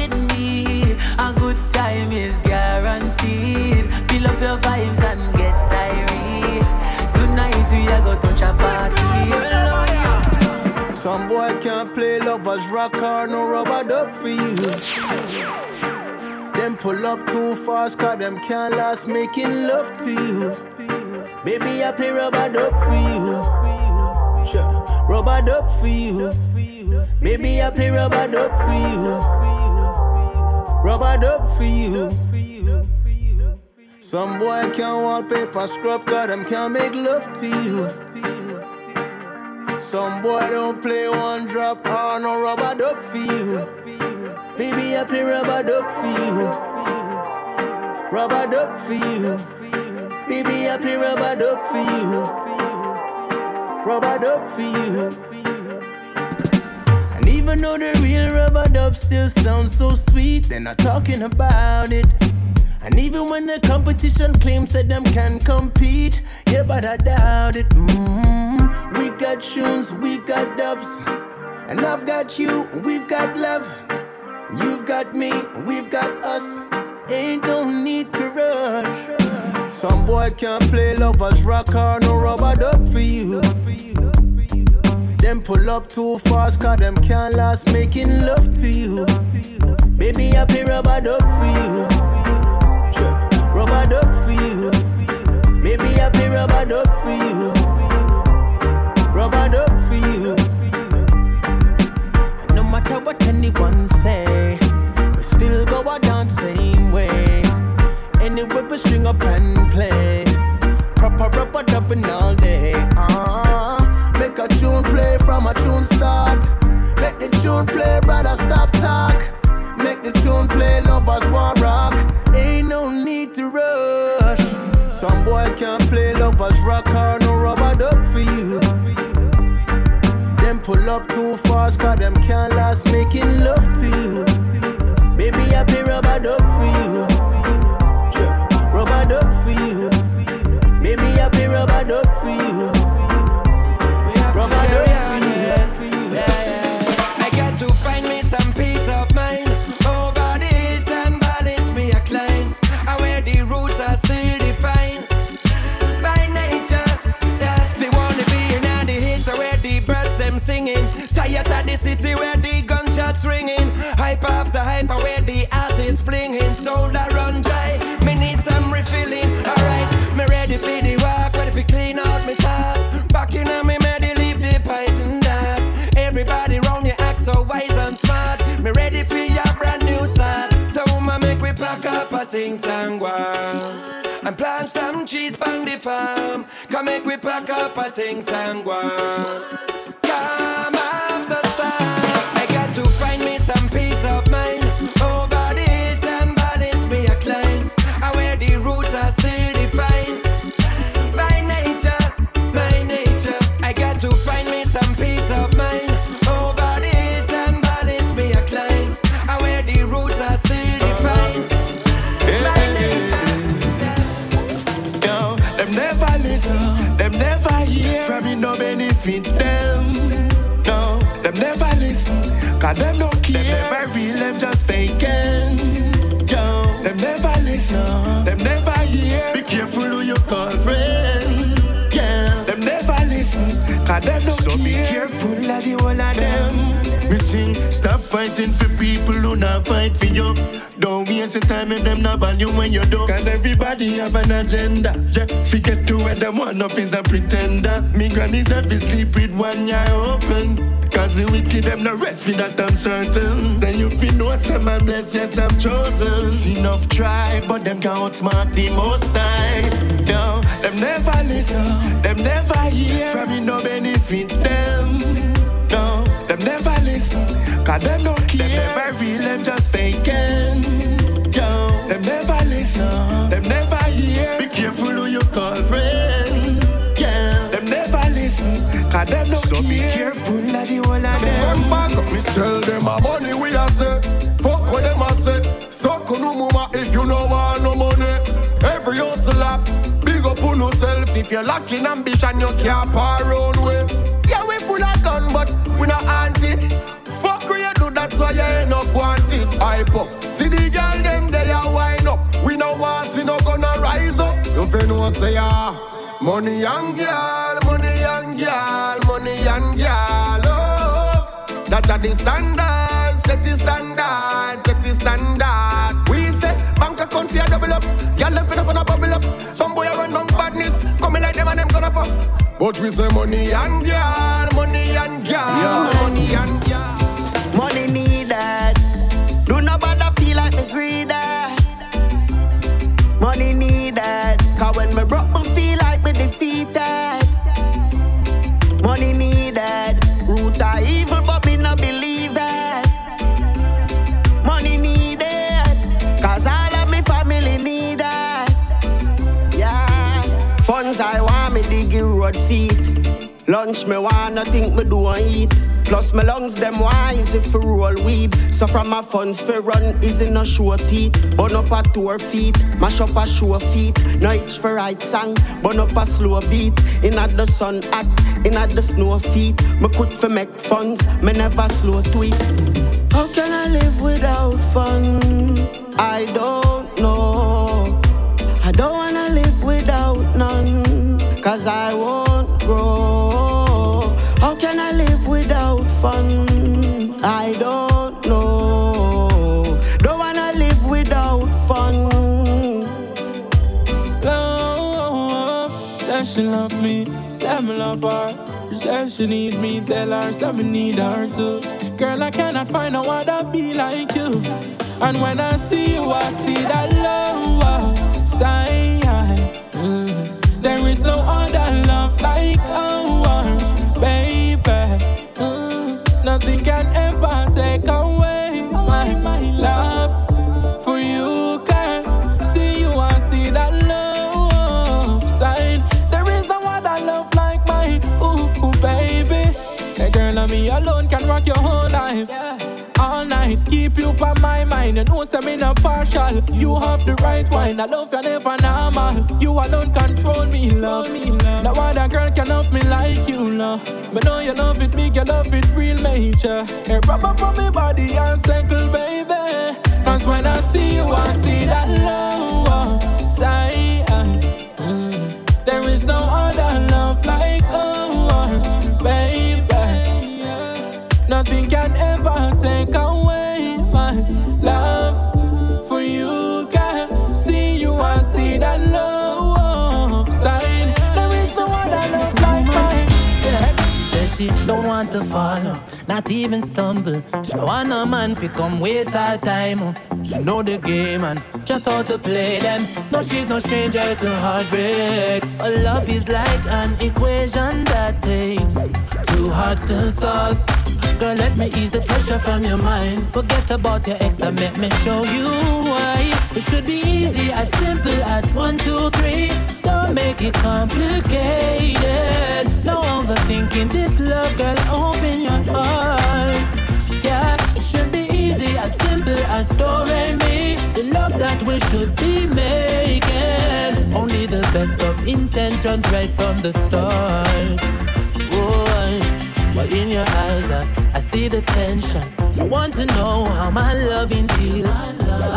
lovers rock or no rubber duck for you. Them pull up too fast, cause them can't last making love to you. Baby, I play rubber duck for you. Sure. Rubber duck for you. Baby, I play rubber duck for you. Rubber duck for you. Some boy can't wallpaper scrub, cause them can't make love to you. Some boy don't play one drop or no rubber duck for you. Baby, I play rubber duck for you. Rubber duck for you. Baby, I play rubber duck for you. Rubber duck for you. And even though the real rubber dub still sounds so sweet, they're not talking about it. And even when the competition claims that them can compete, yeah, but I doubt it. Mm-hmm. We got tunes, we got dubs, and I've got you, we've got love. You've got me, we've got us. Ain't no need to rush. Some boy can't play lovers rock or no rubber duck for you. Them pull up too fast, cause them can't last making love to you. Baby, I play rubber duck for you. Rubber duck for you. Baby, I play rubber duck for you. Rubber duck for you. No matter what anyone say, we still go a dance same way. Anyway, we string up and play. Proper rubber dubbing all day. Uh, make a tune play from a tune start. Make the tune play, brother, stop talk. The tune play, lovers want rock. Ain't no need to rush. Some boy can't play lovers rock or no rubber duck for you. Them pull up too fast, cause them can't last making love to you. Baby, I play rubber duck for you. Things and go. And plant some trees on the farm. Come make we pack up a things and go cause them no care. Them never real, them just faking. Yo, them never listen, them never hear. Be careful who you call friend. Yeah, them never listen, cause them no so care. So be careful of the whole of them. Me sing, stop fighting for people who not fight for you. Don't waste your time if them not value when you do. Cause everybody have an agenda. Yeah, forget to where them one up is a pretender. Me granny's to sleep with one eye open. Cause the wicked them no rest for that I'm certain. Then you feel no some I'm blessed, yes I'm chosen. See enough try, but them can't outsmart the most time. Yo, them never listen, them never hear. From me no benefit them. No, them never listen, cause them no care. Them never real, them just faking. Yo, them never listen, them never hear. Be careful cause them no so care. Be careful of the whole of them. Them bag, me tell them a money we a say. Fuck what them a say. Suck no mama if you no want no money. Every hustle up, big up on yourself. If you're lacking ambition, you can't par own way. Yeah, we full of gun, but we not haunted. Fuck where you do that's why you end up wanting hype up. See the girl them they are wind up. We no want see no gonna rise up. You feel no say ah. Money and girl, money and girl, that are the standard, set the standard, set the standard. We say bank account for double up, girl them fit up on a bubble up. Some boy run down badness, coming like them and them gonna fuck. But we say money and girl, money and girl, yeah. money and girl. Money needed. Do not bother feel like me greedy. Money needed. Cause when me broke, me feel like road feet. Lunch me wanna think me do and eat. Plus my lungs them wise if for roll weed. So from my funds for run is in a show teeth. Burn up a tour feet, mash up a show feet. No itch for right song, burn up a slow beat. In at the sun hot, in at the snow feet. Me put for make funds, me never slow tweet. How can I live without fun? I don't cause I won't grow. How can I live without fun? I don't know. Don't wanna live without fun. Love, that she love me, say me love her. Said she need me, tell her say me need her too. Girl, I cannot find no other be like you. And when I see you, I see that love uh, sign. There is no other love like ours, baby. Mm. Nothing can ever take away my, my love for you, girl. See you, I see that love sign. There is no other love like mine, ooh, ooh baby. That girl and me alone can rock your whole life. Keep you on my mind. You know, say me not partial. You have the right wine. I love you never normal. You alone control me, love. Me. No other girl can love me like you, love. But know you love it big, you love it real major. Hey, rub up on me body and circle, baby. Cause when I see you, I see that love she don't want to follow, not even stumble. She want a man fi come waste her time. She know the game and just how to play them. No, she's no stranger to heartbreak. But love is like an equation that takes two hearts to solve. Girl, let me ease the pressure from your mind. Forget about your ex and let me show you why. It should be easy, as simple as one, two, three. Don't make it complicated. No overthinking this love, girl. Open your heart. Yeah, it should be easy, as simple as re mi. The love that we should be making. Only the best of intentions right from the start. But in your eyes, I, I see the tension. You want to know how my loving feels.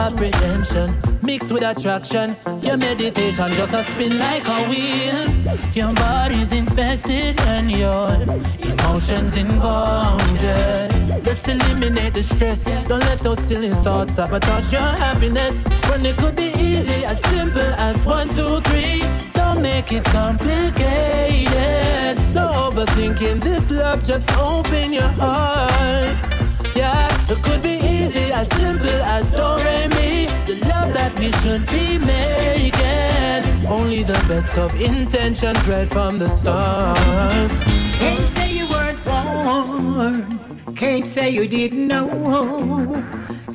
Apprehension mixed with attraction. Your meditation just a spin like a wheel. Your body's invested and your emotions involved. Yeah. Let's eliminate the stress. Don't let those silly thoughts sabotage your happiness. When it could be easy, as simple as one, two, three. Don't make it complicated. Overthinking this love, just open your heart. Yeah, it could be easy, as simple as do mi. The love that we should be making. Only the best of intentions right from the start. Can't say you weren't warned. Can't say you didn't know.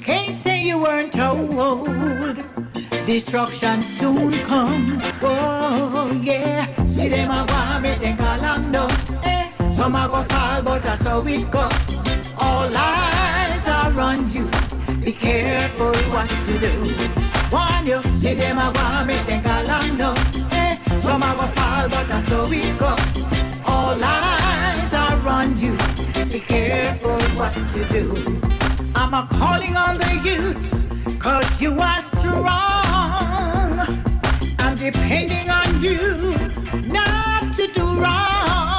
Can't say you weren't told. Destruction soon come. Oh yeah. See them go and make them Some a go fall, but that's how it go. All eyes are on you. Be careful what you do. Warn you. See them a and make them call and down. Eh. Some a go fall, but that's how it go. All eyes are on you. Be careful what you do. I'm a calling on the youth, cause you are strong. I'm depending on you not to do wrong.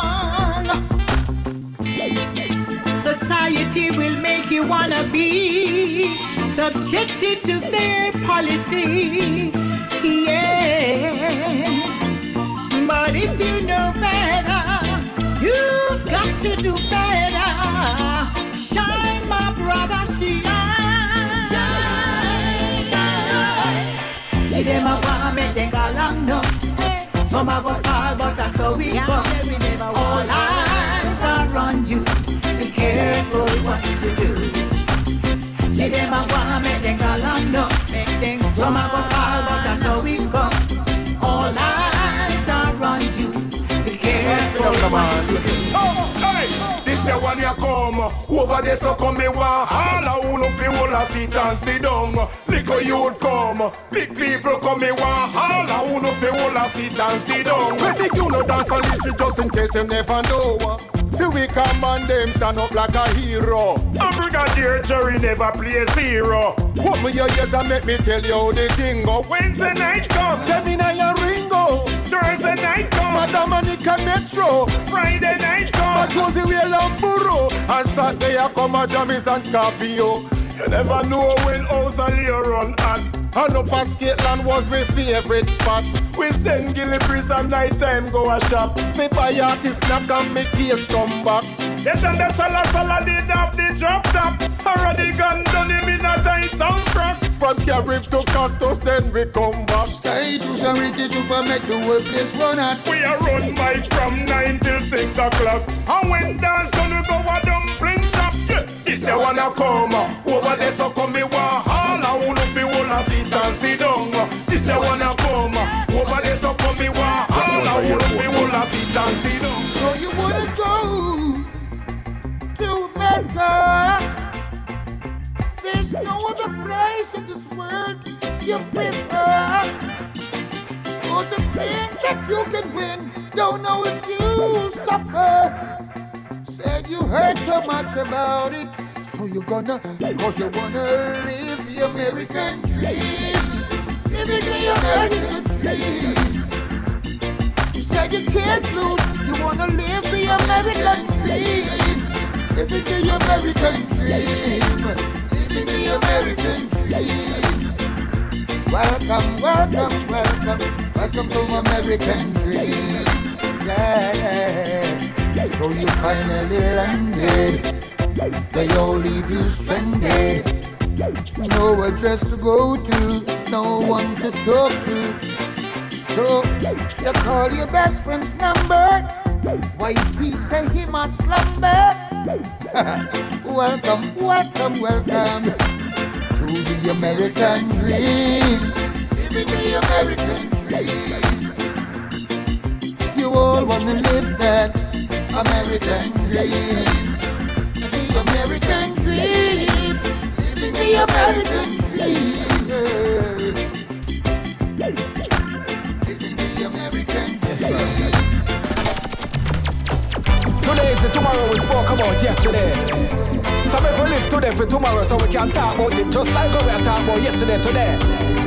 Society will make you wanna be subjected to their policy. Yeah. But if you know better, you've got to do better. Shine, my brother, shine. Shine, shine. See them a wanna make them go long no. Some a go fall, but that's how we go. All eyes are on you. Be careful what you do. See them a wanna make them go long no. Some a go fall, but that's how we go. All eyes are on you. Be careful what you do. Oh, hey, this year when you come over there, so come me one all I wanna feel all I sit and sit down. Little youth come, big people come me one all I wanna feel all I sit and sit down. When the you know dance on the street just in case you never know. See we come and them stand up like a hero. A brigadier Jerry never play zero. Put me your ears and make me tell you how the thing go. Wednesday night come, Gemini and Ringo. Thursday night come, Madam Monica Metro. Friday night come, A Josey Wales and Burro. And Saturday I come a Jammies and Scorpio. You never know when house a lay run at. And up at Skateland was my favorite spot. We send Gilly Priest and night time go a shop. Me buy artist snack and me case come back. Yes, and the salad salad did have the drop top. Already gone done him in a tight soundtrack. From Carib to Cactus, then we come back. Sky to some Ricky to make the whole place run at. We are run mic from 9 till 6 o'clock. And when dance on we go a dumpling shop. You wanna come uh, over there, so come me one all I wanna feel all I sit and sit down. Uh. This you wanna come uh, over there, so come me one all I wanna feel all I sit and sit down. So you wanna go to Mecca? There's no other place in this world you prefer. Cause the things that you can win, don't know if you suffer. Said you heard so much about it, so you're gonna, cause you wanna live the American dream. Living the American dream. You said you can't lose, you wanna live the American dream. Living the American dream. Living the American dream. Welcome, welcome, welcome, welcome to American dream. Yeah. So you finally landed. They all leave you stranded. No address to go to, no one to talk to. So you call your best friend's number. Wifey say he must slumber. welcome, welcome, welcome to the American dream. Living the American dream. You all wanna live that American dream. American dream. Living the American dream. Living the American dream. Today is the tomorrow we spoke about yesterday. So we live today for tomorrow so we can talk about it just like we are talking about yesterday today.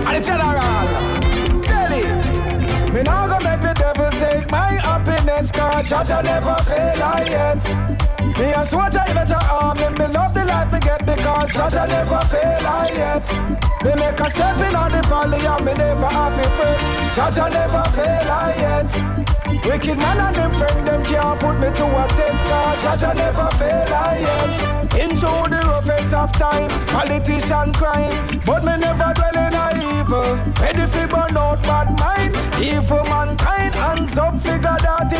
And the general, Delhi. Me now go make the devil take my happiness Cause I never fail I yet Me a soldier in a army Me love the life me get Because I never fail I yet. Me make a step in on the valley And me never have a friend. I never fail I yet. Wicked man and them friend Them can't put me to a test Cause I never fail I yet. Into the roughest of time Politician crime. But me never dwell in a evil. Ready for burn out bad mind. Evil mankind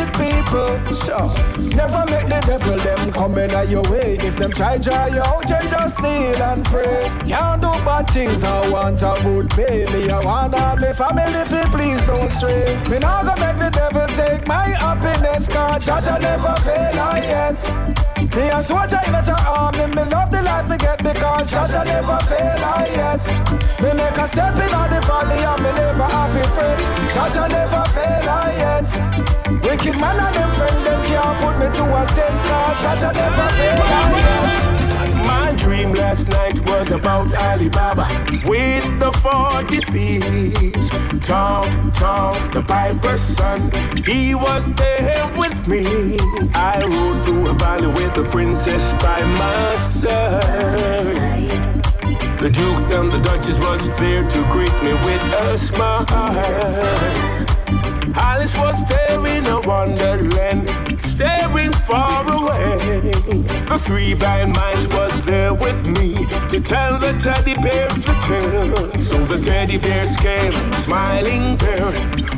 it people. Sure Never make the devil them come in at your way. If them try draw you out then just kneel and pray. Can't do bad things I want a good baby. I want all me family fi please don't stray. Me not gonna make the devil take my happiness Cause I never fail I yet Me a soldier in a army Me love the life me get because I never fail I yet Me make a step in the valley and me never have a friend. I never fail I yet Wicked man and them friend them can't put me to a test Cause I never fail yet My dream last night was about Alibaba with the 40 thieves. Tom, Tom, the piper's son, he was there with me. I rode through a valley with the princess by my side. The Duke and the Duchess was there to greet me with a smile. Alice was there in a wonderland, staring far away. The three blind mice was there with me to tell the teddy bears the tale. So the teddy bears came, smiling there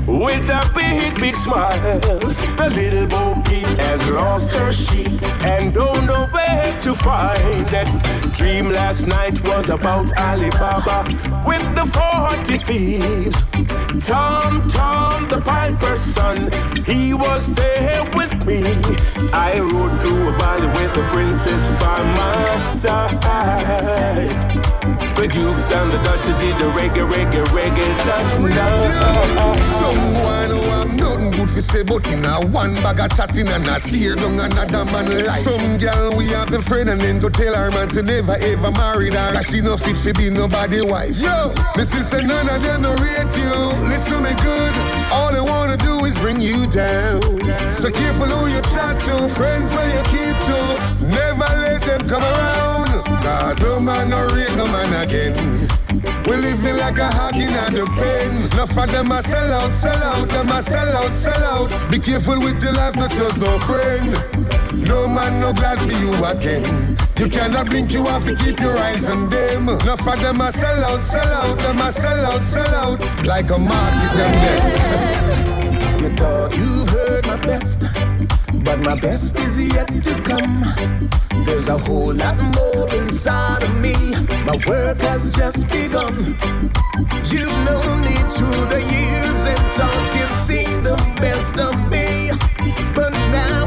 with a big, big smile. The little Bo Peep has lost her sheep and don't know where to find it. Dream last night was about Alibaba with the 40 thieves. Tom, Tom, the piper's son, he was there with me. I rode through a valley with the princess by my side. The Duke and the Duchess did the reggae, reggae, reggae just now. Someone who have nothing good for say, but in a one bag of chatting and a tear down another man life. Some girl we have the friend and then go tell her man to never ever marry her, cause she no fit for be nobody wife. Yo, me say none of them no rate you. Listen me good. All they wanna do is bring you down. So careful who you chat to, friends where you keep to. Never let them come around. Cause no man no rate no man again. We living like a hog in the pen. Enough of them a sell out, sell out, them a sell out, sell out. Be careful with your life, not just no friend. No man no glad for you again. You cannot blink, you have to keep your eyes on them. Enough of them a sell out, sell out, them a sell out, sell out. Like a market them dead. You thought you've heard my best, but my best is yet to come. There's a whole lot more inside of me. My work has just begun. You've known me through the years and thought you'd seen the best of me. But now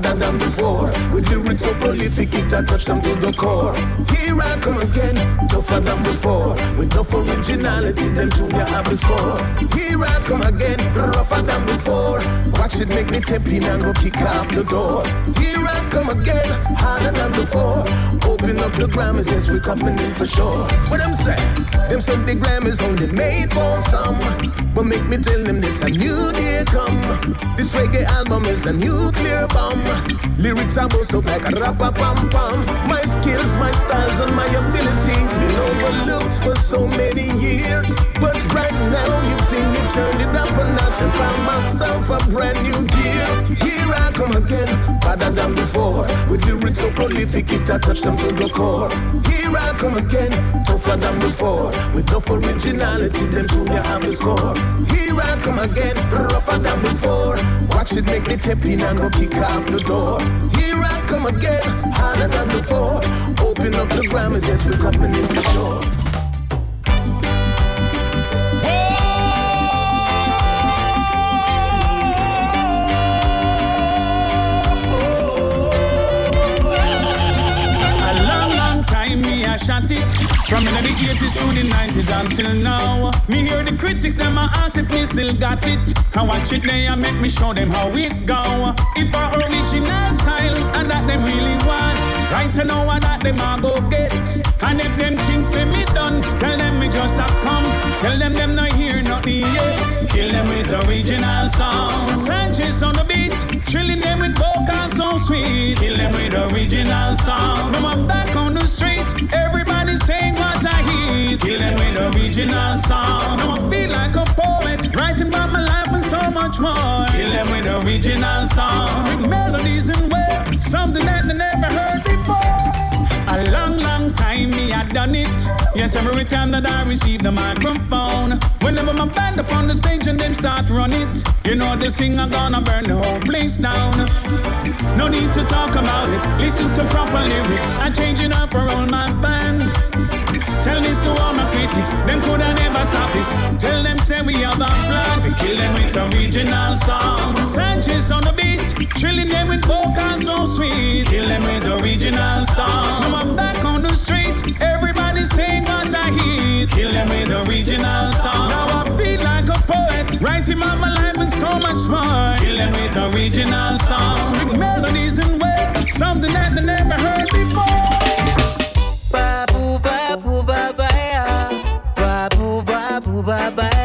better than before. With lyrics so prolific, it I touch them to the core. Here I come again, tougher than before. With enough originality, then Junior have the score. Here I come again, rougher than before. Watch it make me tap in and go kick off the door. Here I come again, harder than before. Open up the Grammys, yes, we coming in for sure. What I'm saying, them some big Grammys only made for some. But make me tell them this a new day come. This reggae album is a nuclear bomb. Lyrics are bust up like a pam pam. My skills, my styles, and my abilities been overlooked for so many years. But right now you've seen me turn it up a notch and found myself a brand new gear. Here I come again, better than before. With lyrics so prolific, it I touch them to the core. Here I come again, tougher than before. With enough originality, then Junior have a score. Here I come again, rougher than before. Watch it make me tap in and go kick off the door. Here I come again, harder than before. Open up the Grammys, yes, we're coming in for sure. It From in the 80s through the 90s until now. Me hear the critics them a ask if me still got it. I watch it they a make me show them how it go. If a original style and that them really want Right to know what that them a go get. And if them things say me done Tell them me just a come. Tell them them not hear nothing yet. Kill them with original song. Sanchez on the beat. Trilling them with vocals so sweet. Kill them with original song. Now I'm back on the street Everybody saying what I hear. Kill them with original song. Now I feel like a poet Writing about my life and so much more. Kill them with original song. With melodies and words Something that they never heard before a long, long time me had done it. Yes, every time that I receive the microphone. Whenever my band up on the stage and then start run it. You know the singer gonna burn the whole place down. No need to talk about it. Listen to proper lyrics. I'm changing up for all my fans. Tell this to all my critics. Them coulda never stop this. Tell them say we have a plan. We kill them with original song. Sanchez on the beat. Trilling them with vocals so sweet. Kill them with original song. Now I'm back on the street. Everybody saying what I hear. Kill them with original song. Now I feel like a poet. Writing my life and so much more. Kill them with original song, with melodies and words, something that they never heard before. Babu, babu, babaya. Babu, babu, babaya.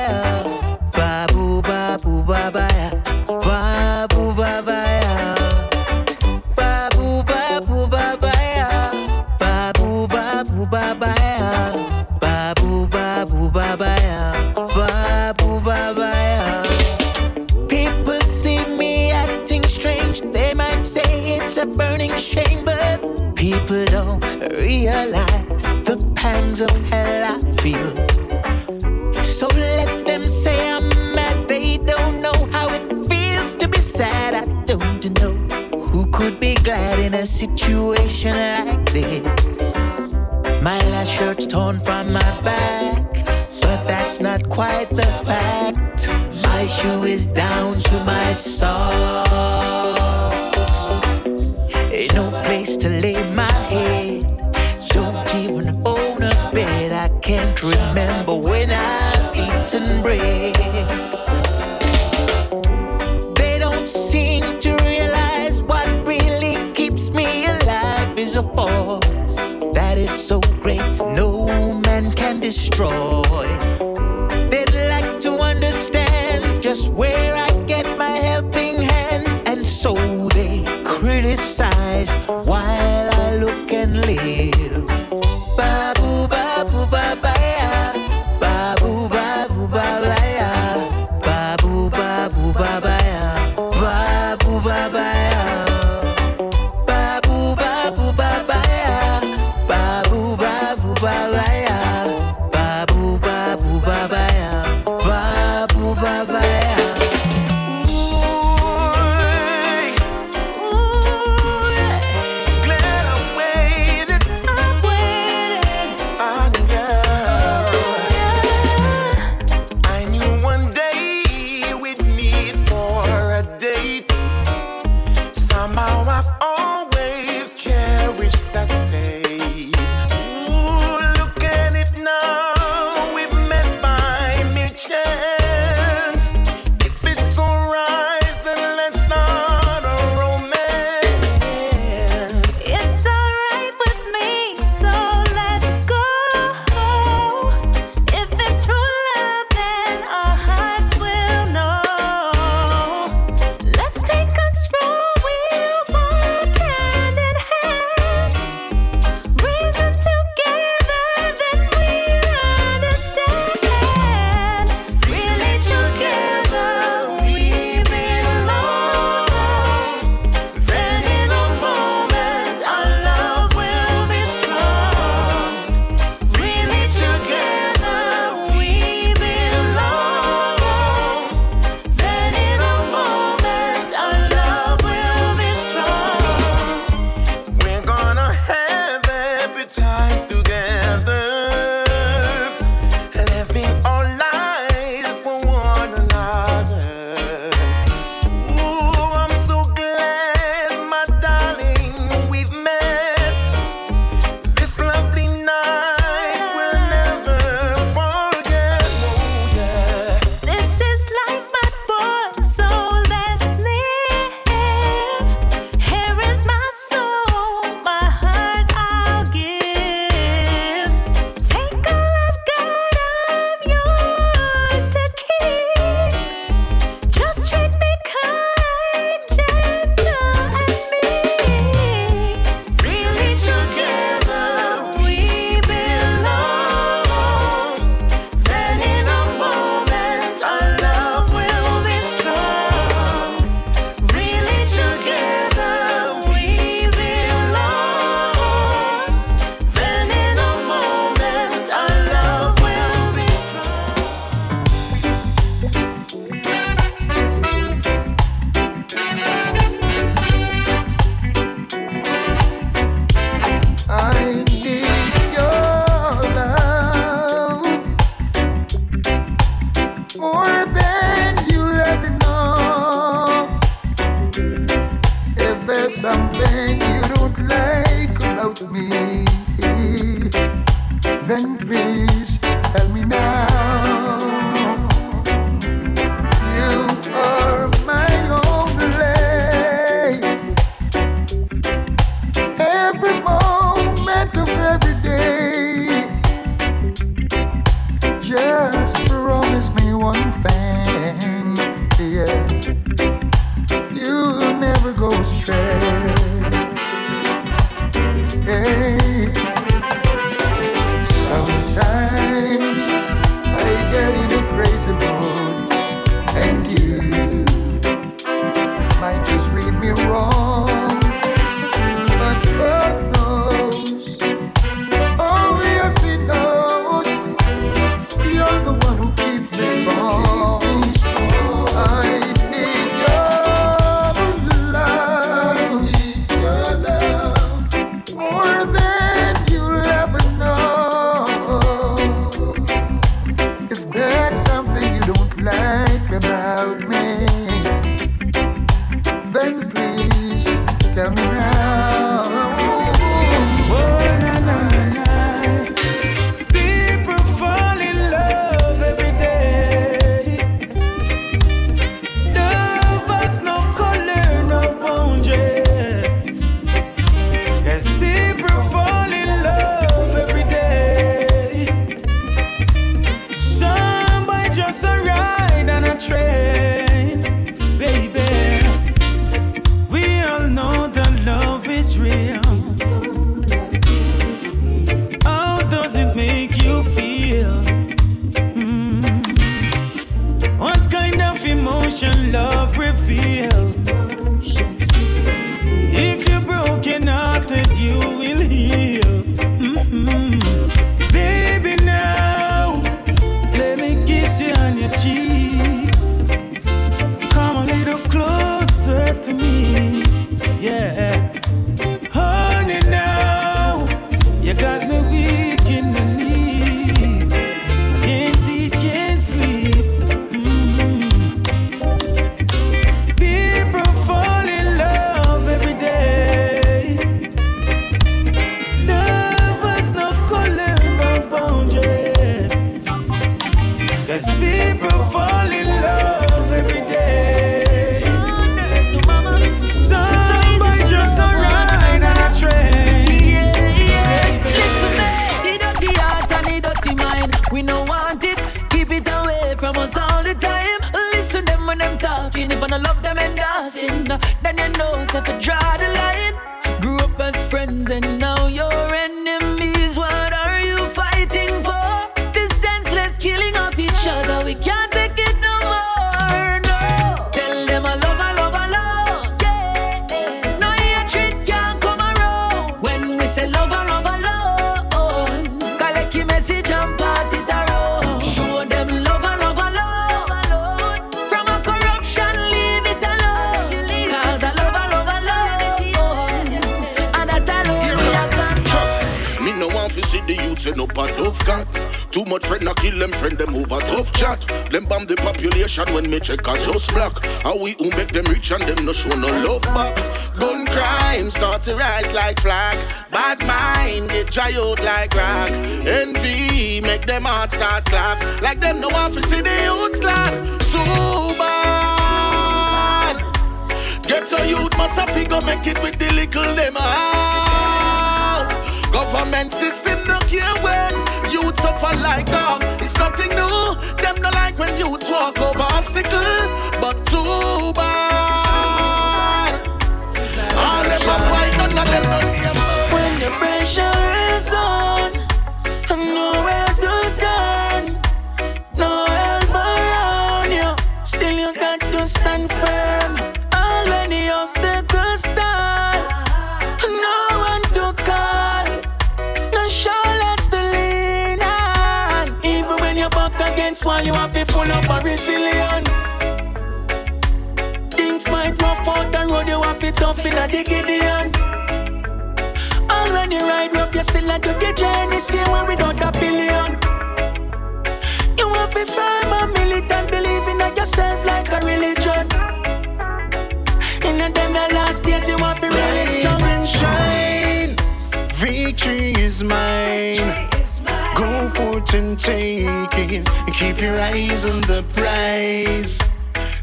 thinking. Keep your eyes on the prize.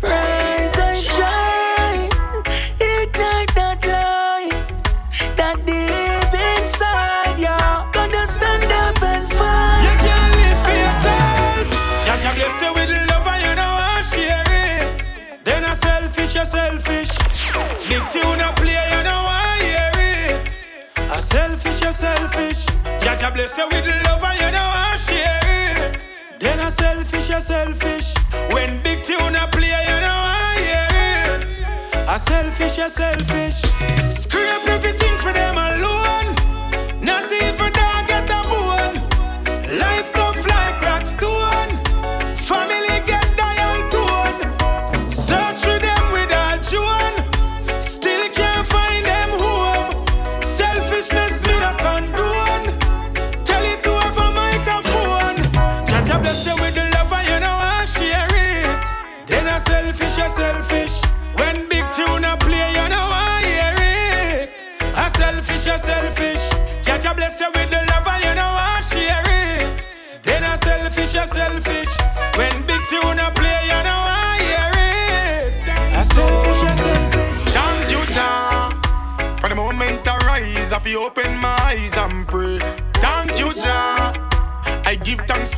Rise and shine. Ignite that light that deep inside you. Gonna stand up and fight. You can't live for yourself. Judge bless you with love and you know how share it. Then a selfish, you're selfish. Big tune up play, you know I hear it. A selfish, you're selfish. Judge bless you with love and you know how a selfish, a selfish. When big tune a play, you know I hear it. A selfish, a selfish. Scrape everything for them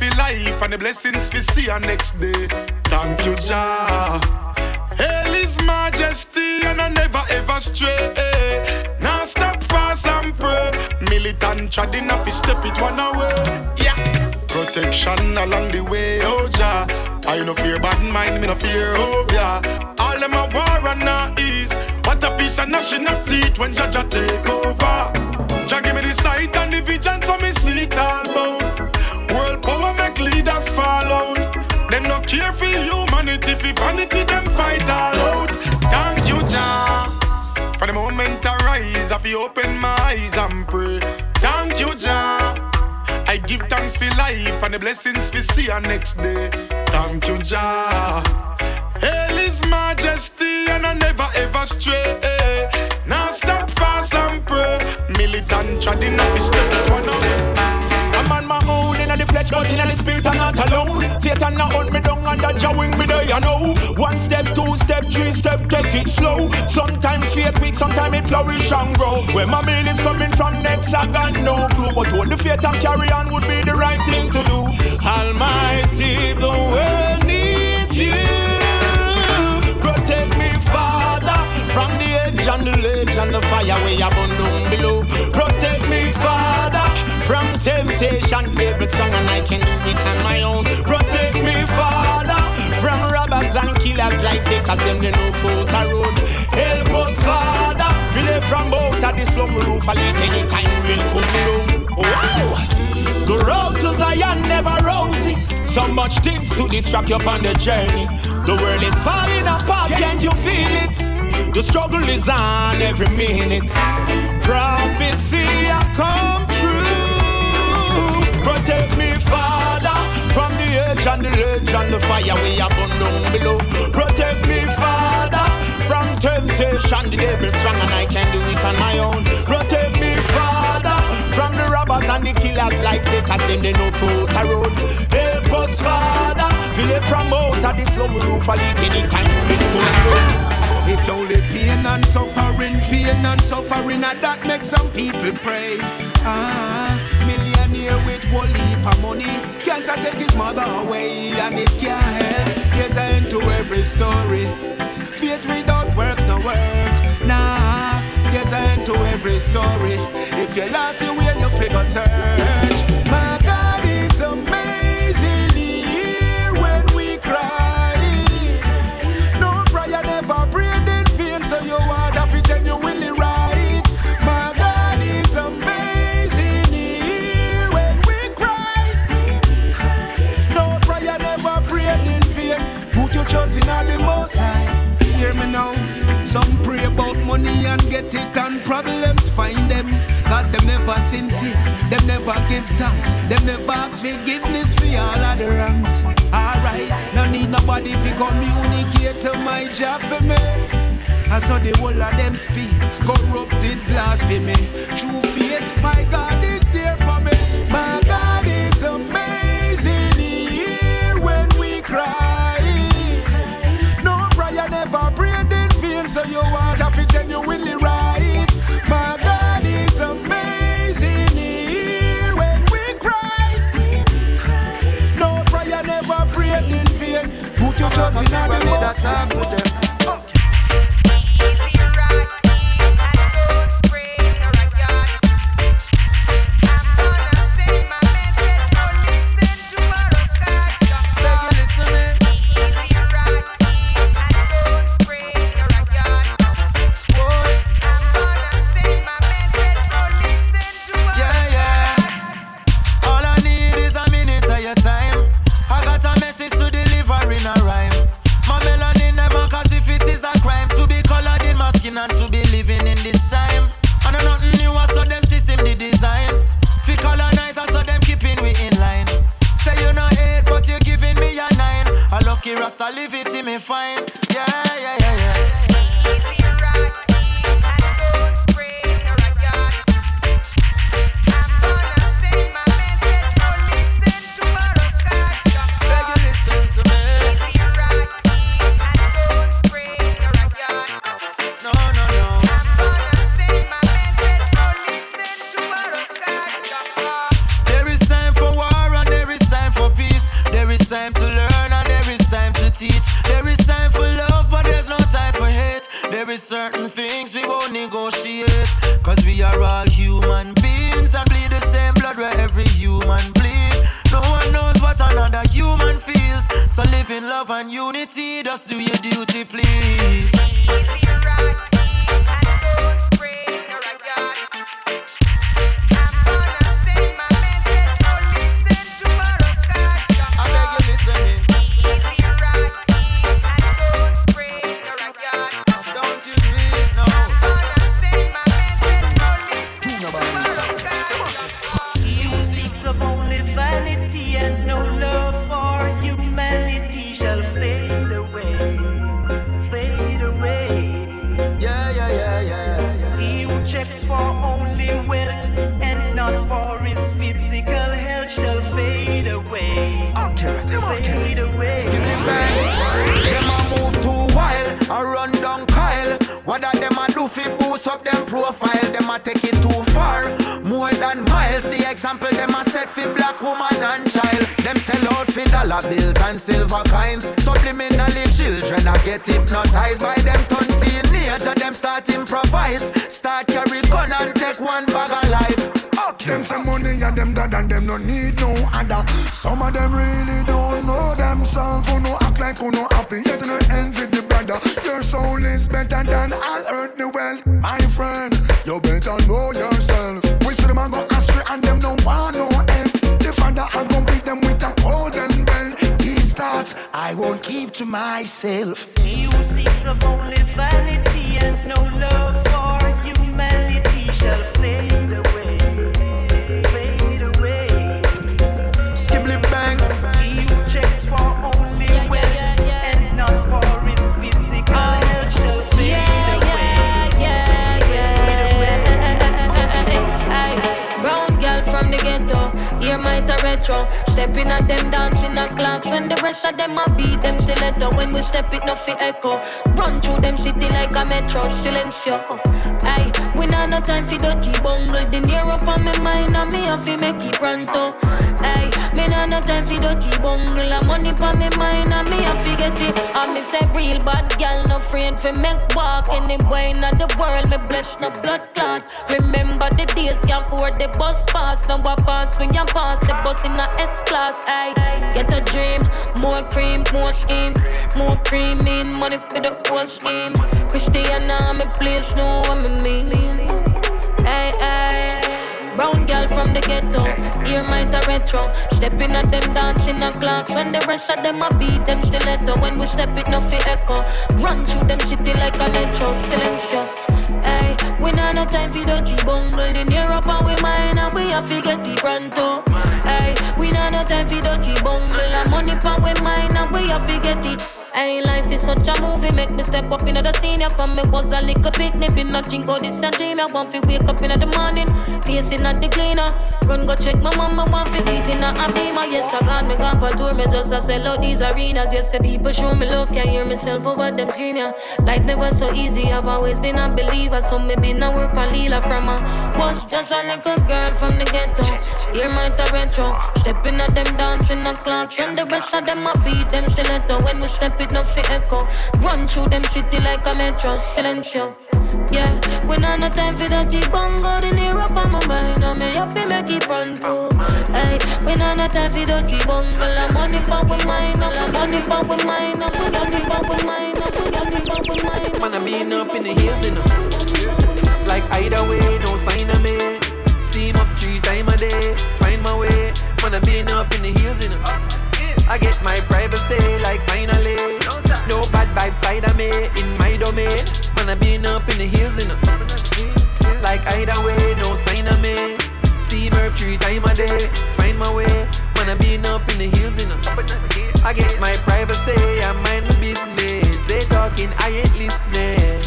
for life and the blessings we see our next day. Thank you, Jah. Hail His Majesty and I never ever stray. Now stop fast and pray. Militant treading up, step it one away. Yeah. Protection along the way, oh Jah. I no fear bad mind, me no fear, oh yeah. All them a war and not ease. What a piece of gnashing of teeth when Jah take over. Jah give me the sight and the vision, so me see it all bout. Make leaders fall out. Them no care for humanity, for vanity them fight all out. Thank you, Jah. For the moment I rise, I feel open my eyes and pray. Thank you, Jah. I give thanks for life and the blessings we see our next day. Thank you, Jah. Hail His Majesty and I never ever stray. Now stop fast and pray. Militant treading up, step one away. The flesh, but in the spirit I'm not alone. Satan not hunt me down and that wing me there, you know. One step, two step, three step, take it slow. Sometimes faith weak, sometimes it flourish and grow. Where my meal is coming from next, I got no clue. But hold the faith and carry on would be the right thing to do. Almighty, the world needs you. Protect me, Father, from the edge and the ledge and the fire way down below. Temptation. Every strong and I can do it on my own. Protect me, Father, from robbers and killers like takers. Them they know foot a road. Help us, Father, it from out of the slum roof. A leak anytime we'll come down. Wow! The road to Zion never rosy. So much things to distract you on the journey. The world is falling apart, can't you feel it? The struggle is on every minute. Prophecy fire we are burn down below. Protect me, Father, from temptation. The devil strong and I can do it on my own. Protect me, Father, from the robbers and the killers like takers. Them they know foot a road. Help us, Father, fill it from out of the slum roof. A leak anytime we go. It's only pain and suffering, pain and suffering, and that makes some people pray. Ah, millionaire with one heap of money, cancer take his mother away, and it can't help. There's an end to every story. Faith without works no work. Nah, there's an end to every story. If you lost your way, you figure search. Some pray about money and get it, and problems find them. Cause them never sincere, them never give thanks, them never ask forgiveness for all of the wrongs. Alright, no need nobody to communicate to my job for me. I saw the whole of them speak, corrupted blasphemy. True faith, my God is there for me. My God in the Most dollar bills and silver coins. Subliminally, children are get hypnotized by them teenager. Them start improvise, start carry gun and take one bag of life. Okay. Them some money and them dad and them no need no other. Some of them really don't know themselves. Who no act like who no happy yet no envy the brother. Your soul is better than all earthly wealth, my friend. Myself. Seeks of only vanity and no love hear my retro. Stepping at them dancing a claps when the rest of them a beat them stiletto. When we step it, no fi echo. Run through them city like a metro. Silencio. Aye, we not no time for dirty bungle. The near up on my mind and me have to make it pronto. Aye, me not no time for dirty bungle. A money on my mind and me to get it. I me say real bad gal, no friend for make walk. Any in the world, me bless no blood clot. Remember the days can't afford the bus pass. Now I pass when you pass the bus in a S class. Ay, get a dream, more cream, more scheme, more cream in money for the whole scheme. Christiana, me place, know what me mean. Ay, ay. Brown girl from the ghetto, ear might a retro. Stepping at them dancing a clocks. When the rest of them a beat them stiletto. When we step it, no fi echo. Run through them city like a metro, still Hey, we not no time for dirty bungle in Europe and we mine and we have to get it pronto. Hey, we not no time for dirty bungle and money pan we mine and we have to get it. Hey, life is such a movie, make me step up in the senior from me was a little picnic, been nothing go this and dream. I want to wake up in the morning, facing at the cleaner. Run go check my mama, want to beat in a beamer. Yes, I got me gone for tour, me just a sell out these arenas. Yes, I people show me love, can hear myself over them screaming. Life never so easy, I've always been a believer, so me been a work for Lila from a was just a little girl from the ghetto. Hear my retro, stepping at them dancing the clocks. When the rest of them a beat them stiletto. When we step it, no fi echo. Run through them city like a metro, silencio. Yeah, we not no time for that deep bongo The near up on my mind And me have to make it run through Hey, we not no time for that deep bongo La money pop with mine up La money pop mine up La money pop mine money pop with mine Man, I been up in the hills, you know Like either way, no sign of me Steam up three times a day Find my way Man, I been up in the hills, you know I get my privacy, like finally. No bad vibes side of me, in my domain. Man, I been up in the hills, you know. Like either way, no sign of me. steam herb three times a day. Find my way, wanna be up in the hills, you know. I get my privacy, I mind my business. They talking, I ain't listening.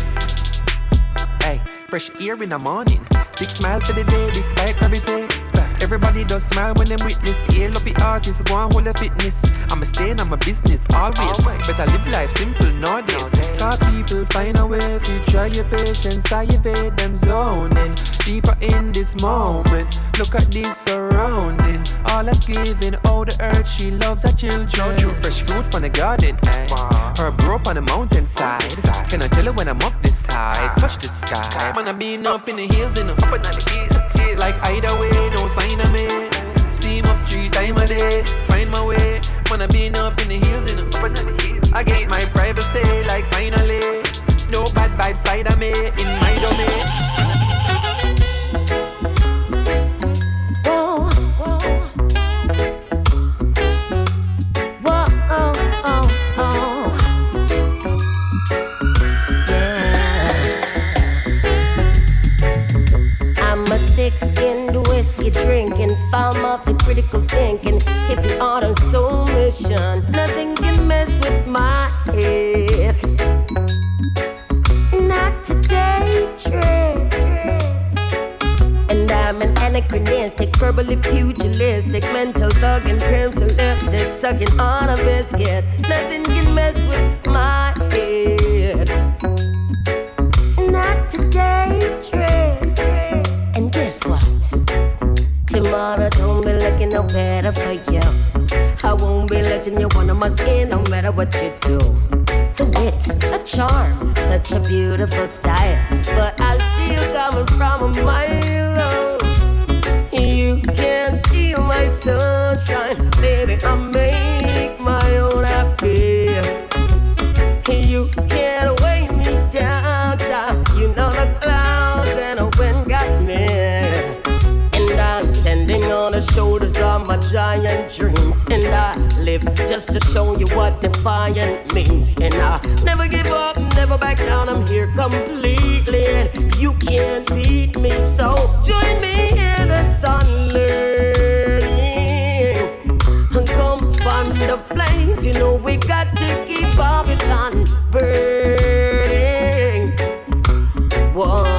Hey, fresh air in the morning. Six miles to the day, despite gravity. Everybody does smile when them witness. Hail up the artist, go on hold the fitness. I'ma stay in my business always. Better live life simple nowadays. Cause people find a way to try your patience. I evade them zoning. Deeper in this moment. Look at this surrounding. All that's giving, all the earth she loves her children. Fresh fruit from the garden, eh? Herb grow up on the mountainside. Can I tell her when I'm up this side? Touch the sky. Man, I been up in the hills, and you know. Like either way, no sign of me. Steam up three times a day. Find my way. Wanna be up in the hills, you know. I get my privacy, like finally. No bad vibes side of me, in my domain. Drinking, farm off the critical thinking, hippie on a soul mission. Nothing can mess with my head. Not today, Trey. And I'm an anachronistic, verbally pugilistic, mental thug and crimson lipstick, sucking on a biscuit. Nothing can mess with my head. Not today, Trey. And guess what? Tomorrow don't be looking no better for you. I won't be letting you under my skin no matter what you do. The wit, the charm, such a beautiful style. But I see you coming from a mile You can't steal my sunshine, baby. I make just to show you what defiant means. And I never give up, never back down. I'm here completely, and you can't beat me. So join me in the sun learning. Come find the flames, you know we got to keep Babylon burning. What?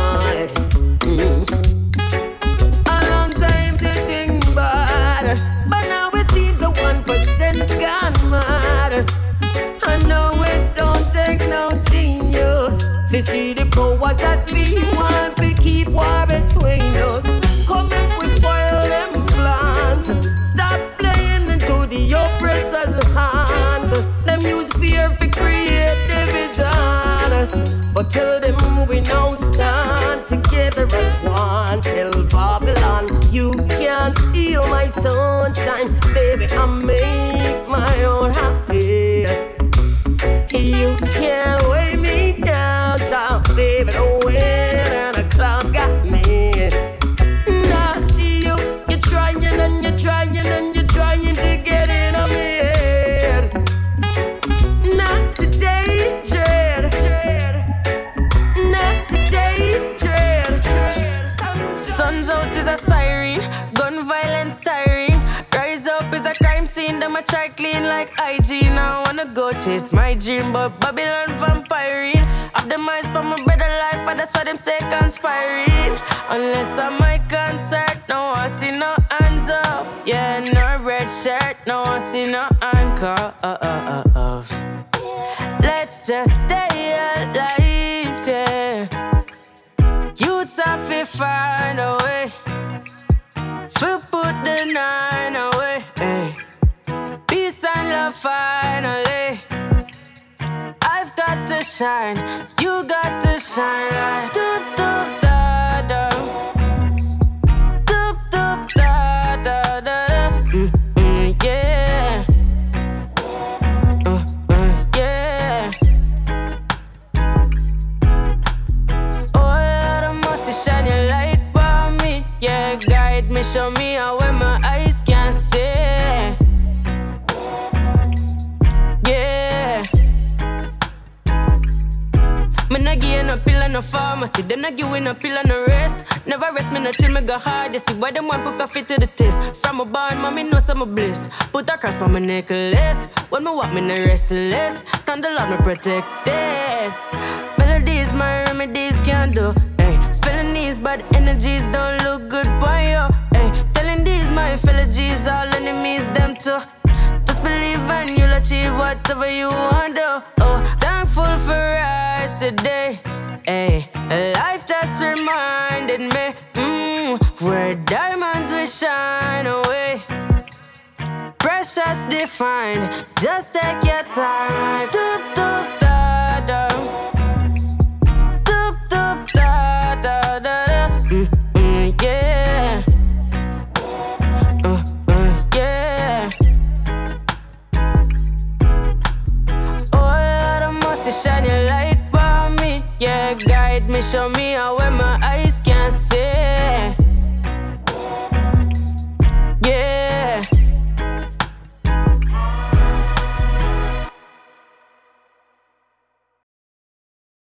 Dream, but Babylon vampire. up, me no restless. Thank the Lord, me protected. Melodies, my remedies can do. stack